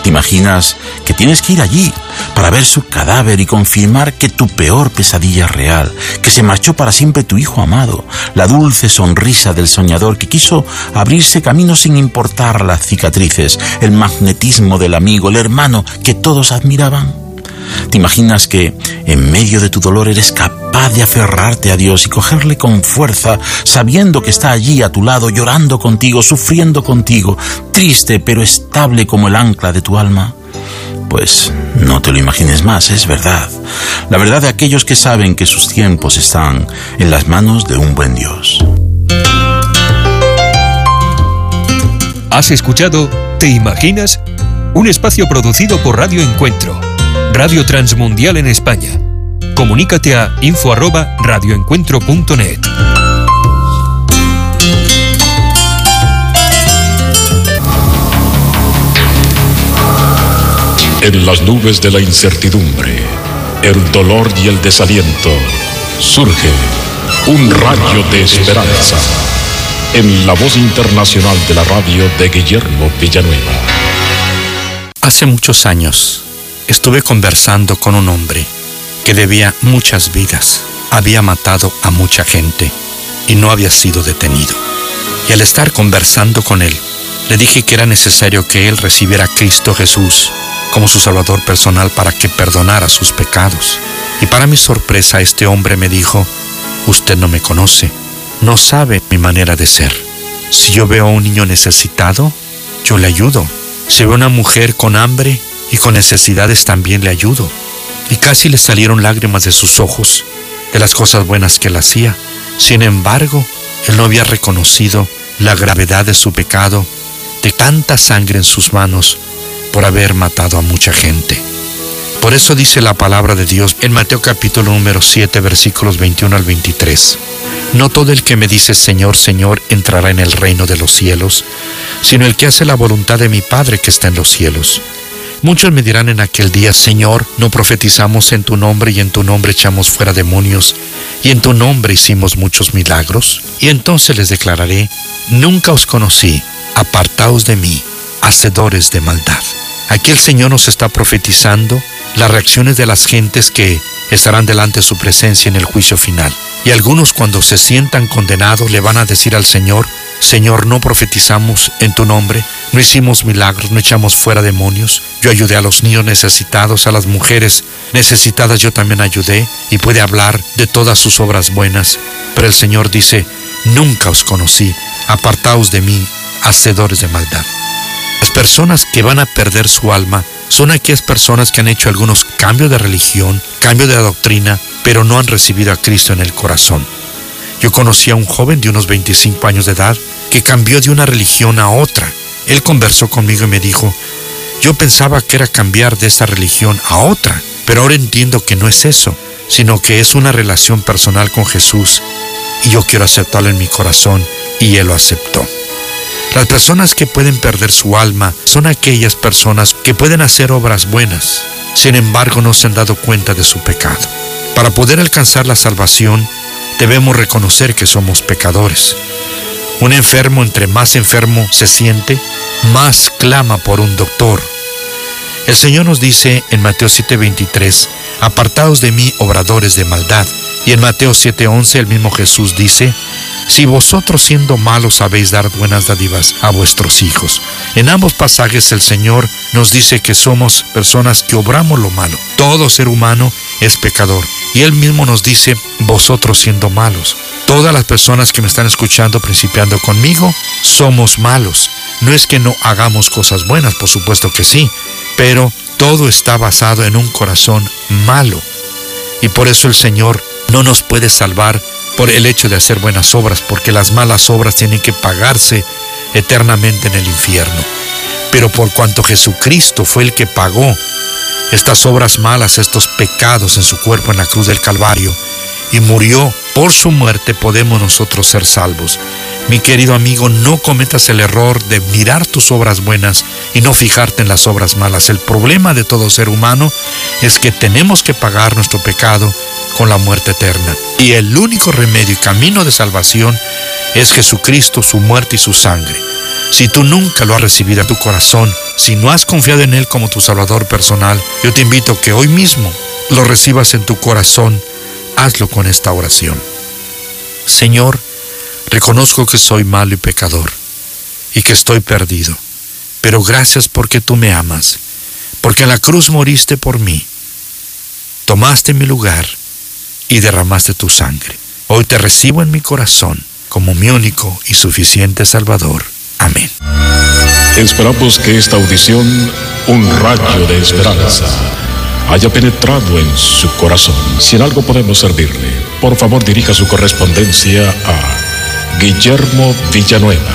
¿Te imaginas que tienes que ir allí para ver su cadáver y confirmar que tu peor pesadilla es real, que se marchó para siempre tu hijo amado, la dulce sonrisa del soñador que quiso abrirse camino sin importar las cicatrices, el magnetismo del amigo, el hermano que todos admiraban? ¿Te imaginas que en medio de tu dolor eres capaz de aferrarte a Dios y cogerle con fuerza, sabiendo que está allí a tu lado, llorando contigo, sufriendo contigo, triste pero estable como el ancla de tu alma? Pues no te lo imagines más, es verdad. La verdad de aquellos que saben que sus tiempos están en las manos de un buen Dios. ¿Has escuchado ¿Te imaginas? Un espacio producido por Radio Encuentro Radio Transmundial en España. Comunícate a info@radioencuentro.net. En las nubes de la incertidumbre, el dolor y el desaliento, surge un rayo de esperanza en la voz internacional de la radio de Guillermo Villanueva. Hace muchos años, estuve conversando con un hombre que debía muchas vidas, había matado a mucha gente y no había sido detenido. Y al estar conversando con él, le dije que era necesario que él recibiera a Cristo Jesús como su Salvador personal para que perdonara sus pecados. Y para mi sorpresa este hombre me dijo, usted no me conoce, no sabe mi manera de ser. Si yo veo a un niño necesitado, yo le ayudo. Si veo a una mujer con hambre, y con necesidades también le ayudo. Y casi le salieron lágrimas de sus ojos de las cosas buenas que él hacía. Sin embargo, él no había reconocido la gravedad de su pecado, de tanta sangre en sus manos por haber matado a mucha gente. Por eso dice la palabra de Dios en Mateo capítulo número 7 versículos 21 al 23. No todo el que me dice Señor, Señor entrará en el reino de los cielos, sino el que hace la voluntad de mi Padre que está en los cielos. Muchos me dirán en aquel día, Señor, no profetizamos en tu nombre y en tu nombre echamos fuera demonios y en tu nombre hicimos muchos milagros. Y entonces les declararé, nunca os conocí, apartaos de mí, hacedores de maldad. Aquí el Señor nos está profetizando las reacciones de las gentes que estarán delante de su presencia en el juicio final. Y algunos cuando se sientan condenados le van a decir al Señor, Señor, no profetizamos en tu nombre, no hicimos milagros, no echamos fuera demonios, yo ayudé a los niños necesitados, a las mujeres necesitadas yo también ayudé, y puede hablar de todas sus obras buenas. Pero el Señor dice, nunca os conocí, apartaos de mí, hacedores de maldad. Las personas que van a perder su alma son aquellas personas que han hecho algunos cambios de religión, cambio de doctrina, pero no han recibido a Cristo en el corazón. Yo conocí a un joven de unos 25 años de edad que cambió de una religión a otra. Él conversó conmigo y me dijo, yo pensaba que era cambiar de esta religión a otra, pero ahora entiendo que no es eso, sino que es una relación personal con Jesús y yo quiero aceptarlo en mi corazón y Él lo aceptó. Las personas que pueden perder su alma son aquellas personas que pueden hacer obras buenas, sin embargo no se han dado cuenta de su pecado. Para poder alcanzar la salvación, debemos reconocer que somos pecadores. Un enfermo entre más enfermo se siente, más clama por un doctor. El Señor nos dice en Mateo 7:23, apartados de mí, obradores de maldad. Y en Mateo 7:11 el mismo Jesús dice, si vosotros siendo malos sabéis dar buenas dádivas a vuestros hijos. En ambos pasajes el Señor nos dice que somos personas que obramos lo malo. Todo ser humano es pecador. Y Él mismo nos dice, vosotros siendo malos. Todas las personas que me están escuchando, principiando conmigo, somos malos. No es que no hagamos cosas buenas, por supuesto que sí, pero todo está basado en un corazón malo. Y por eso el Señor no nos puede salvar por el hecho de hacer buenas obras, porque las malas obras tienen que pagarse eternamente en el infierno. Pero por cuanto Jesucristo fue el que pagó estas obras malas, estos pecados en su cuerpo en la cruz del Calvario, y murió por su muerte, podemos nosotros ser salvos. Mi querido amigo, no cometas el error de mirar tus obras buenas y no fijarte en las obras malas. El problema de todo ser humano es que tenemos que pagar nuestro pecado con la muerte eterna. Y el único remedio y camino de salvación es Jesucristo, su muerte y su sangre. Si tú nunca lo has recibido en tu corazón, si no has confiado en Él como tu Salvador personal, yo te invito a que hoy mismo lo recibas en tu corazón. Hazlo con esta oración. Señor, reconozco que soy malo y pecador y que estoy perdido, pero gracias porque tú me amas, porque en la cruz moriste por mí, tomaste mi lugar y derramaste tu sangre. Hoy te recibo en mi corazón como mi único y suficiente Salvador. Amén. Esperamos que esta audición, un rayo de esperanza, haya penetrado en su corazón. Si en algo podemos servirle, por favor dirija su correspondencia a Guillermo Villanueva,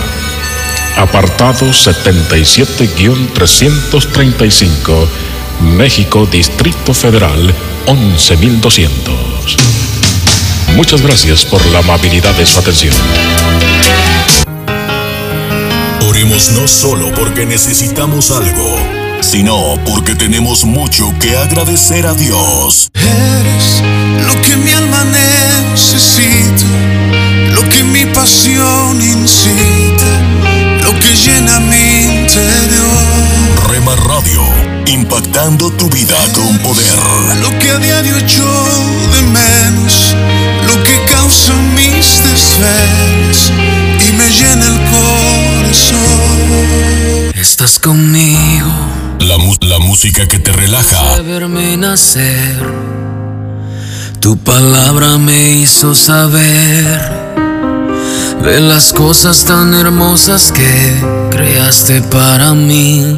apartado 77-335, México, Distrito Federal, 11200. Muchas gracias por la amabilidad de su atención. Oremos no solo porque necesitamos algo, sino porque tenemos mucho que agradecer a Dios. Eres lo que mi alma necesita, impactando tu vida con poder. Lo que a diario echo de menos, lo que causa mis desvelos y me llena el corazón. Estás conmigo. La, música que te relaja. de verme nacer. Tu palabra me hizo saber de las cosas tan hermosas que creaste para mí.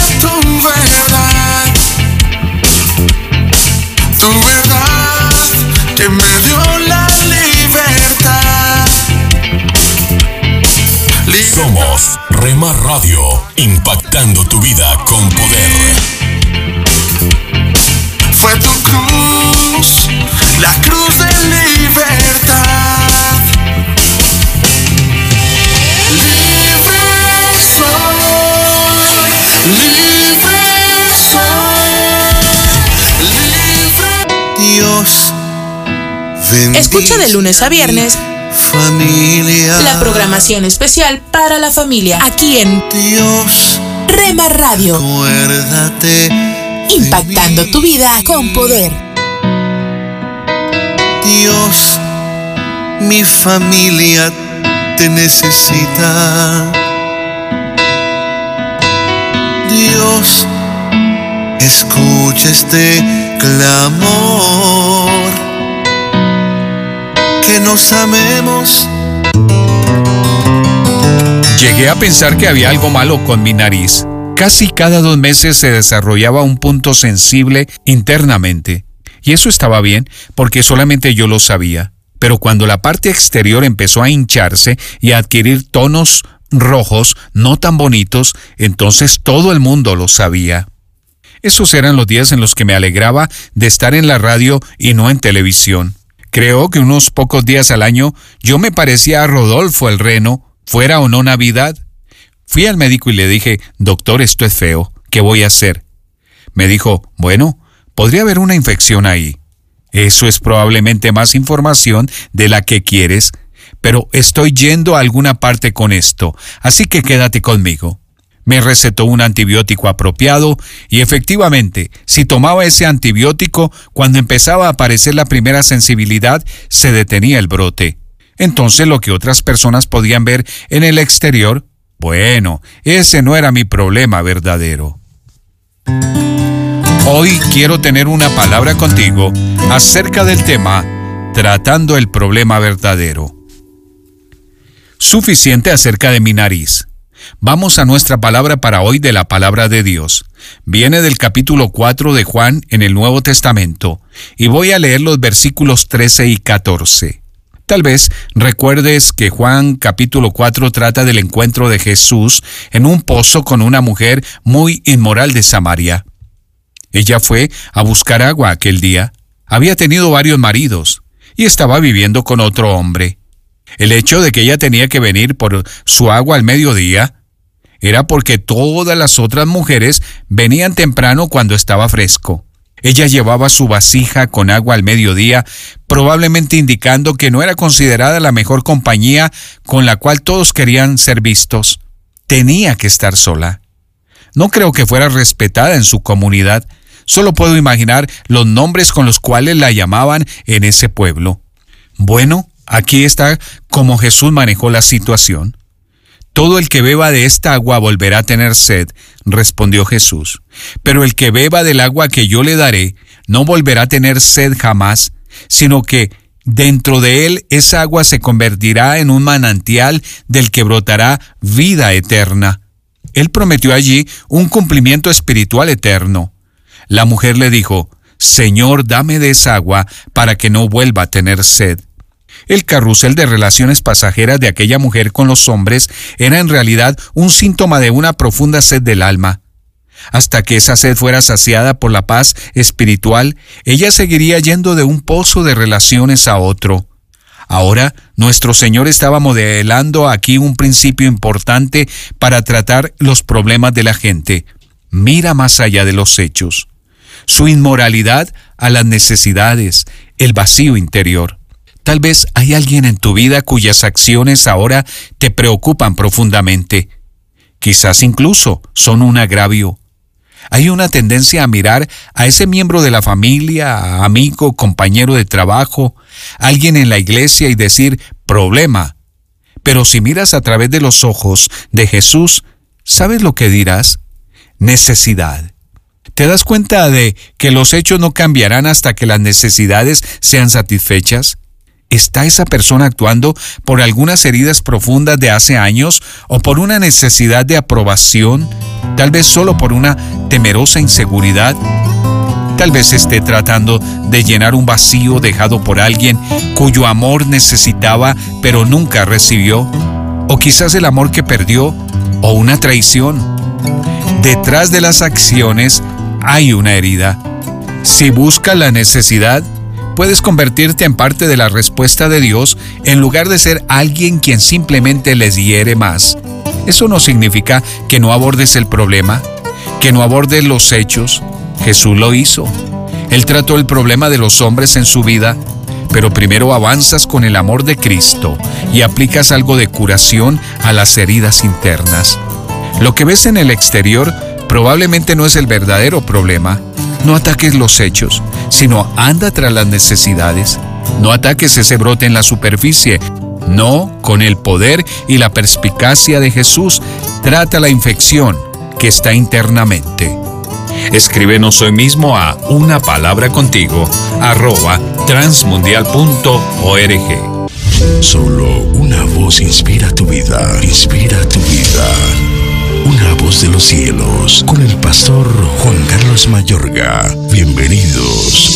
Remar Radio, impactando tu vida con poder. Fue tu cruz, la cruz de libertad. Libre soy, libre soy, libre. Dios. Escucha de lunes a viernes familia. la programación especial para la familia aquí en Dios. Rema Radio. Acuérdate. Impactando tu vida con poder. Dios, mi familia te necesita. Dios, escucha este clamor. Nos amemos. Llegué a pensar que había algo malo con mi nariz. Casi cada dos meses se desarrollaba un punto sensible internamente. Y eso estaba bien, porque solamente yo lo sabía. Pero cuando la parte exterior empezó a hincharse y a adquirir tonos rojos no tan bonitos, entonces todo el mundo lo sabía. Esos eran los días en los que me alegraba de estar en la radio y no en televisión. Creo que unos pocos días al año yo me parecía a Rodolfo el Reno, fuera o no Navidad. Fui al médico y le dije, doctor, esto es feo, ¿qué voy a hacer? Me dijo, bueno, podría haber una infección ahí. Eso es probablemente más información de la que quieres, pero estoy yendo a alguna parte con esto, así que quédate conmigo. Me recetó un antibiótico apropiado y efectivamente, si tomaba ese antibiótico, cuando empezaba a aparecer la primera sensibilidad, se detenía el brote. Entonces lo que otras personas podían ver en el exterior, bueno, ese no era mi problema verdadero. Hoy quiero tener una palabra contigo acerca del tema tratando el problema verdadero. Suficiente acerca de mi nariz. Vamos a nuestra palabra para hoy de la palabra de Dios. Viene del capítulo 4 de Juan en el Nuevo Testamento y voy a leer los versículos 13 y 14. Tal vez recuerdes que Juan capítulo 4 trata del encuentro de Jesús en un pozo con una mujer muy inmoral de Samaria. Ella fue a buscar agua aquel día. Había tenido varios maridos y estaba viviendo con otro hombre. El hecho de que ella tenía que venir por su agua al mediodía era porque todas las otras mujeres venían temprano cuando estaba fresco. Ella llevaba su vasija con agua al mediodía, probablemente indicando que no era considerada la mejor compañía con la cual todos querían ser vistos. Tenía que estar sola. No creo que fuera respetada en su comunidad. Solo puedo imaginar los nombres con los cuales la llamaban en ese pueblo. Bueno, aquí está cómo Jesús manejó la situación. Todo el que beba de esta agua volverá a tener sed, respondió Jesús. Pero el que beba del agua que yo le daré, no volverá a tener sed jamás, sino que dentro de él esa agua se convertirá en un manantial del que brotará vida eterna. Él prometió allí un cumplimiento espiritual eterno. La mujer le dijo, Señor, dame de esa agua para que no vuelva a tener sed. El carrusel de relaciones pasajeras de aquella mujer con los hombres era en realidad un síntoma de una profunda sed del alma. Hasta que esa sed fuera saciada por la paz espiritual, ella seguiría yendo de un pozo de relaciones a otro. Ahora, nuestro Señor estaba modelando aquí un principio importante para tratar los problemas de la gente. Mira más allá de los hechos. Su inmoralidad a las necesidades, el vacío interior. Tal vez hay alguien en tu vida cuyas acciones ahora te preocupan profundamente. Quizás incluso son un agravio. Hay una tendencia a mirar a ese miembro de la familia, amigo, compañero de trabajo, alguien en la iglesia y decir problema. Pero si miras a través de los ojos de Jesús, ¿sabes lo que dirás? Necesidad. ¿Te das cuenta de que los hechos no cambiarán hasta que las necesidades sean satisfechas? ¿Está esa persona actuando por algunas heridas profundas de hace años o por una necesidad de aprobación? Tal vez solo por una temerosa inseguridad. Tal vez esté tratando de llenar un vacío dejado por alguien cuyo amor necesitaba pero nunca recibió. O quizás el amor que perdió o una traición. Detrás de las acciones hay una herida. Si busca la necesidad, puedes convertirte en parte de la respuesta de Dios en lugar de ser alguien quien simplemente les hiere más. Eso no significa que no abordes el problema, que no abordes los hechos. Jesús lo hizo. Él trató el problema de los hombres en su vida, pero primero avanzas con el amor de Cristo y aplicas algo de curación a las heridas internas. Lo que ves en el exterior probablemente no es el verdadero problema. No ataques los hechos, sino anda tras las necesidades. No ataques ese brote en la superficie. No, con el poder y la perspicacia de Jesús, trata la infección que está internamente. Escríbenos hoy mismo a una palabra contigo arroba transmundial.org. Solo una voz inspira tu vida, inspira tu vida. Una voz de los cielos, con el pastor Juan Carlos Mayorga. Bienvenidos.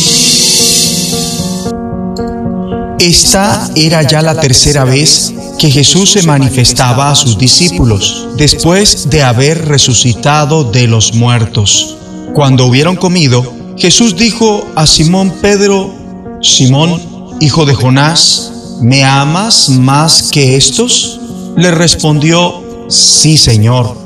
Esta era ya la tercera vez que Jesús se manifestaba a sus discípulos, después de haber resucitado de los muertos. Cuando hubieron comido, Jesús dijo a Simón Pedro, Simón, hijo de Jonás, ¿me amas más que estos? Le respondió, sí, Señor,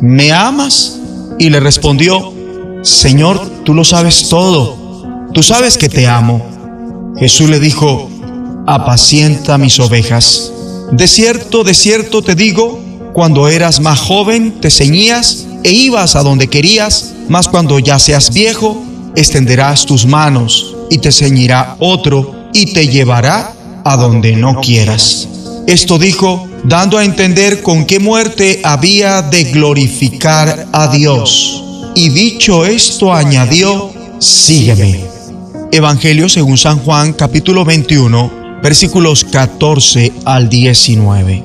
¿me amas? Y le respondió, Señor, tú lo sabes todo, tú sabes que te amo. Jesús le dijo, apacienta mis ovejas. De cierto, de cierto te digo, cuando eras más joven te ceñías e ibas a donde querías, mas cuando ya seas viejo, extenderás tus manos y te ceñirá otro y te llevará a donde no quieras. Esto dijo, dando a entender con qué muerte había de glorificar a Dios. Y dicho esto, añadió, sígueme. Evangelio según San Juan capítulo 21, versículos 14 al 19.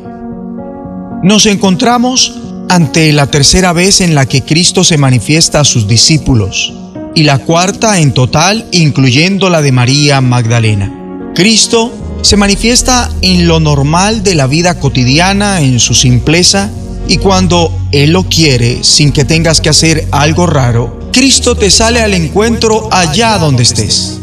Nos encontramos ante la tercera vez en la que Cristo se manifiesta a sus discípulos y la cuarta en total, incluyendo la de María Magdalena. Cristo se manifiesta en lo normal de la vida cotidiana, en su simpleza, y cuando Él lo quiere, sin que tengas que hacer algo raro, Cristo te sale al encuentro allá donde estés.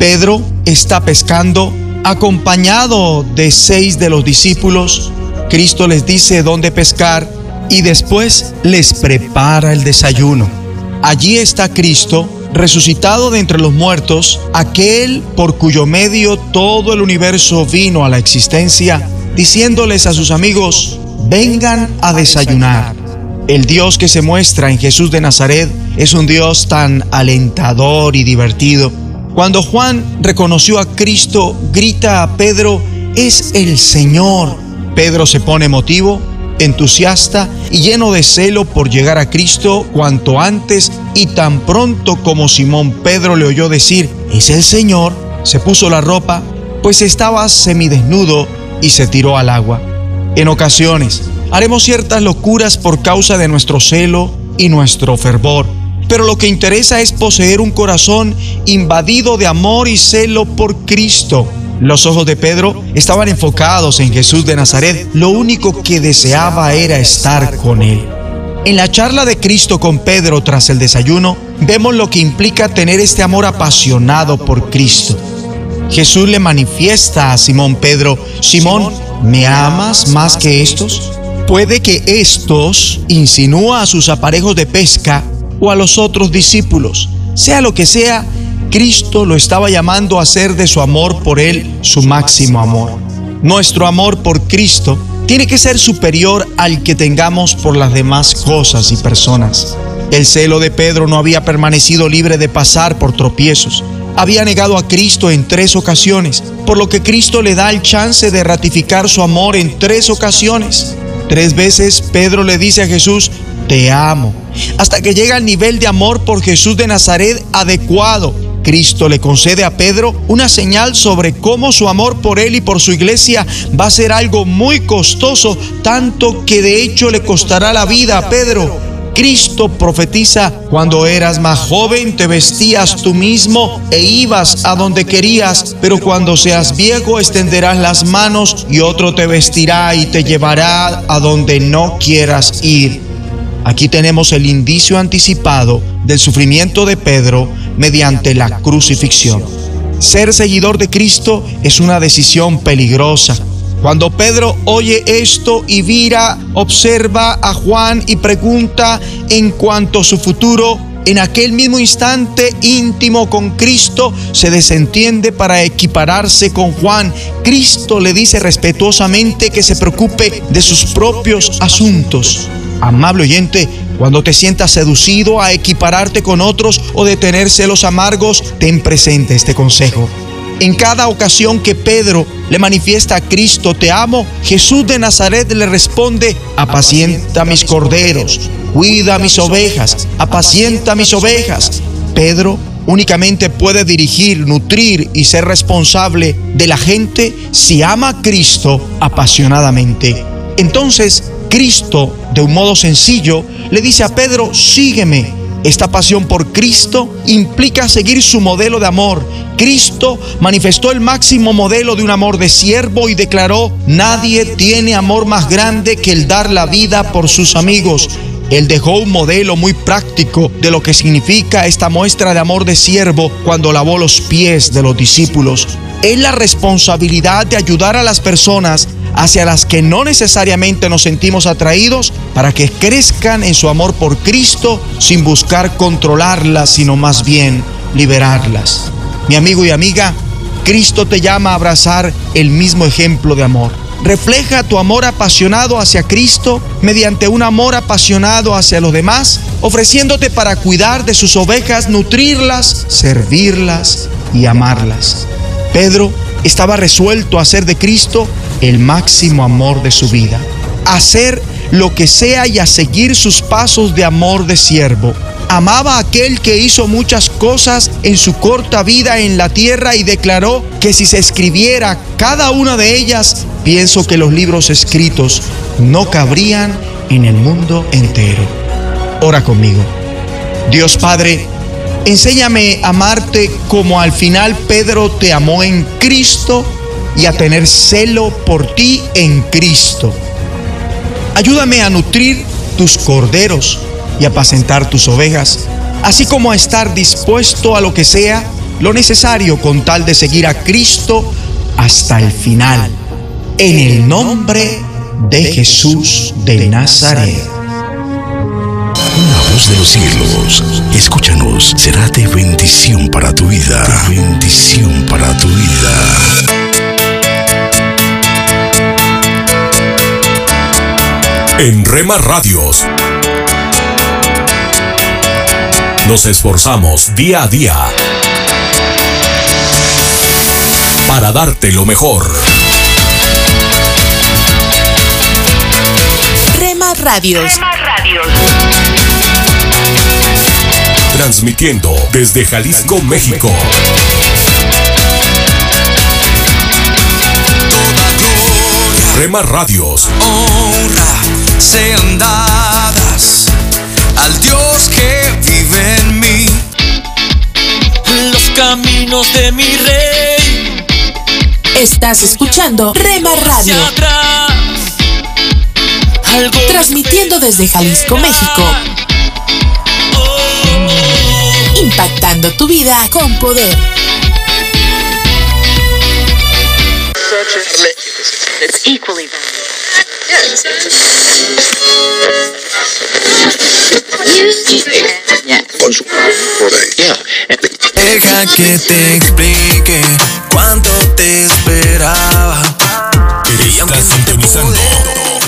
Pedro está pescando acompañado de seis de los discípulos. Cristo les dice dónde pescar y después les prepara el desayuno. Allí está Cristo, resucitado de entre los muertos, aquel por cuyo medio todo el universo vino a la existencia, diciéndoles a sus amigos, vengan a desayunar. El Dios que se muestra en Jesús de Nazaret es un Dios tan alentador y divertido. Cuando Juan reconoció a Cristo, grita a Pedro, es el Señor. Pedro se pone emotivo entusiasta y lleno de celo por llegar a Cristo cuanto antes y tan pronto como Simón Pedro le oyó decir, es el Señor, se puso la ropa, pues estaba semidesnudo y se tiró al agua. En ocasiones haremos ciertas locuras por causa de nuestro celo y nuestro fervor, pero lo que interesa es poseer un corazón invadido de amor y celo por Cristo los ojos de Pedro estaban enfocados en Jesús de Nazaret. Lo único que deseaba era estar con él. En la charla de Cristo con Pedro tras el desayuno, vemos lo que implica tener este amor apasionado por Cristo. Jesús le manifiesta a Simón Pedro, Simón, ¿me amas más que estos? Puede que estos insinúa a sus aparejos de pesca o a los otros discípulos. Sea lo que sea, Cristo lo estaba llamando a hacer de su amor por Él su máximo amor. Nuestro amor por Cristo tiene que ser superior al que tengamos por las demás cosas y personas. El celo de Pedro no había permanecido libre de pasar por tropiezos. Había negado a Cristo en tres ocasiones, por lo que Cristo le da el chance de ratificar su amor en tres ocasiones. Tres veces Pedro le dice a Jesús, te amo, hasta que llega al nivel de amor por Jesús de Nazaret adecuado Cristo le concede a Pedro una señal sobre cómo su amor por él y por su iglesia va a ser algo muy costoso, tanto que de hecho le costará la vida a Pedro. Cristo profetiza, cuando eras más joven te vestías tú mismo e ibas a donde querías, pero cuando seas viejo extenderás las manos y otro te vestirá y te llevará a donde no quieras ir. Aquí tenemos el indicio anticipado del sufrimiento de Pedro mediante la crucifixión. Ser seguidor de Cristo es una decisión peligrosa. Cuando Pedro oye esto y vira, observa a Juan y pregunta en cuanto a su futuro, en aquel mismo instante íntimo con Cristo se desentiende para equipararse con Juan. Cristo le dice respetuosamente que se preocupe de sus propios asuntos. Amable oyente, cuando te sientas seducido a equipararte con otros o de tener celos amargos, ten presente este consejo. En cada ocasión que Pedro le manifiesta a Cristo, te amo, Jesús de Nazaret le responde, apacienta mis corderos, cuida mis ovejas, apacienta mis ovejas. Pedro únicamente puede dirigir, nutrir y ser responsable de la gente si ama a Cristo apasionadamente. Entonces, Cristo, de un modo sencillo, le dice a Pedro, sígueme. Esta pasión por Cristo implica seguir su modelo de amor. Cristo manifestó el máximo modelo de un amor de siervo y declaró, nadie tiene amor más grande que el dar la vida por sus amigos. Él dejó un modelo muy práctico de lo que significa esta muestra de amor de siervo cuando lavó los pies de los discípulos. Es la responsabilidad de ayudar a las personas hacia las que no necesariamente nos sentimos atraídos para que crezcan en su amor por Cristo sin buscar controlarlas, sino más bien liberarlas. Mi amigo y amiga, Cristo te llama a abrazar el mismo ejemplo de amor. Refleja tu amor apasionado hacia Cristo mediante un amor apasionado hacia los demás, ofreciéndote para cuidar de sus ovejas, nutrirlas, servirlas y amarlas. Pedro estaba resuelto a hacer de Cristo el máximo amor de su vida, a hacer lo que sea y a seguir sus pasos de amor de siervo. Amaba a aquel que hizo muchas cosas en su corta vida en la tierra y declaró que si se escribiera cada una de ellas, pienso que los libros escritos no cabrían en el mundo entero. Ora conmigo. Dios Padre, enséñame a amarte como al final Pedro te amó en Cristo y a tener celo por ti en Cristo. Ayúdame a nutrir tus corderos y apacentar tus ovejas, así como a estar dispuesto a lo que sea lo necesario con tal de seguir a Cristo hasta el final. En el nombre de Jesús de Nazaret. Una voz de los cielos, escúchanos, será de bendición para tu vida. Bendición para tu vida. En Rema Radios nos esforzamos día a día para darte lo mejor. Rema Radios. Transmitiendo desde Jalisco, México. Rema Radios. Honra sean dadas al Dios que caminos de mi rey. Estás escuchando Rema Radio. Transmitiendo desde Jalisco, México. Impactando tu vida con poder. It's equally Deja que te explique cuánto te esperaba. Estás sintonizando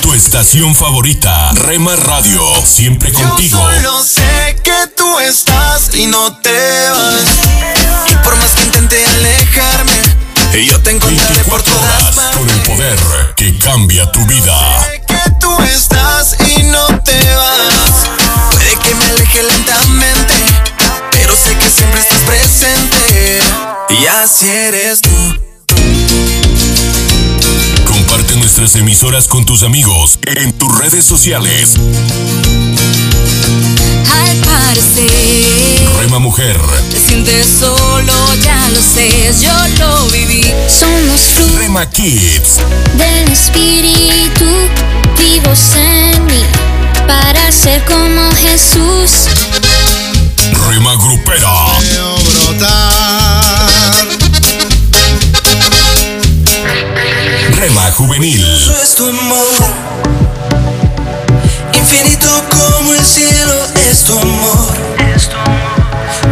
tu estación favorita, Rema Radio, siempre contigo. Yo solo sé que tú estás y no te vas. Y por más que intente alejarme, yo te encontraré por todas Horas con el poder que cambia tu vida. que tú estás y no te vas. Puede que me aleje lentamente, pero sé que siempre estás presente. Y así eres tú. Comparte nuestras emisoras con tus amigos en tus redes sociales. al parecer. Rema Mujer. Te sientes solo, ya lo sé, yo lo viví. Somos frutos Rema Kids. del Espíritu vivos en mí para ser como Jesús. Rema Grupera. Rema Juvenil. es tu amor. Infinito como el cielo es tu amor.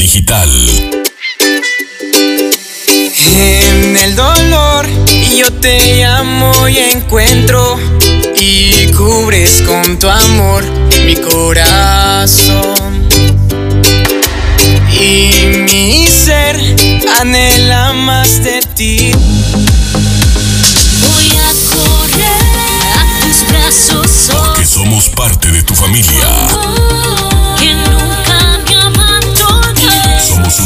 Digital. En el dolor yo te llamo y encuentro y cubres con tu amor mi corazón. Y mi ser anhela más de ti. Voy a correr a tus brazos. Porque somos parte de tu familia.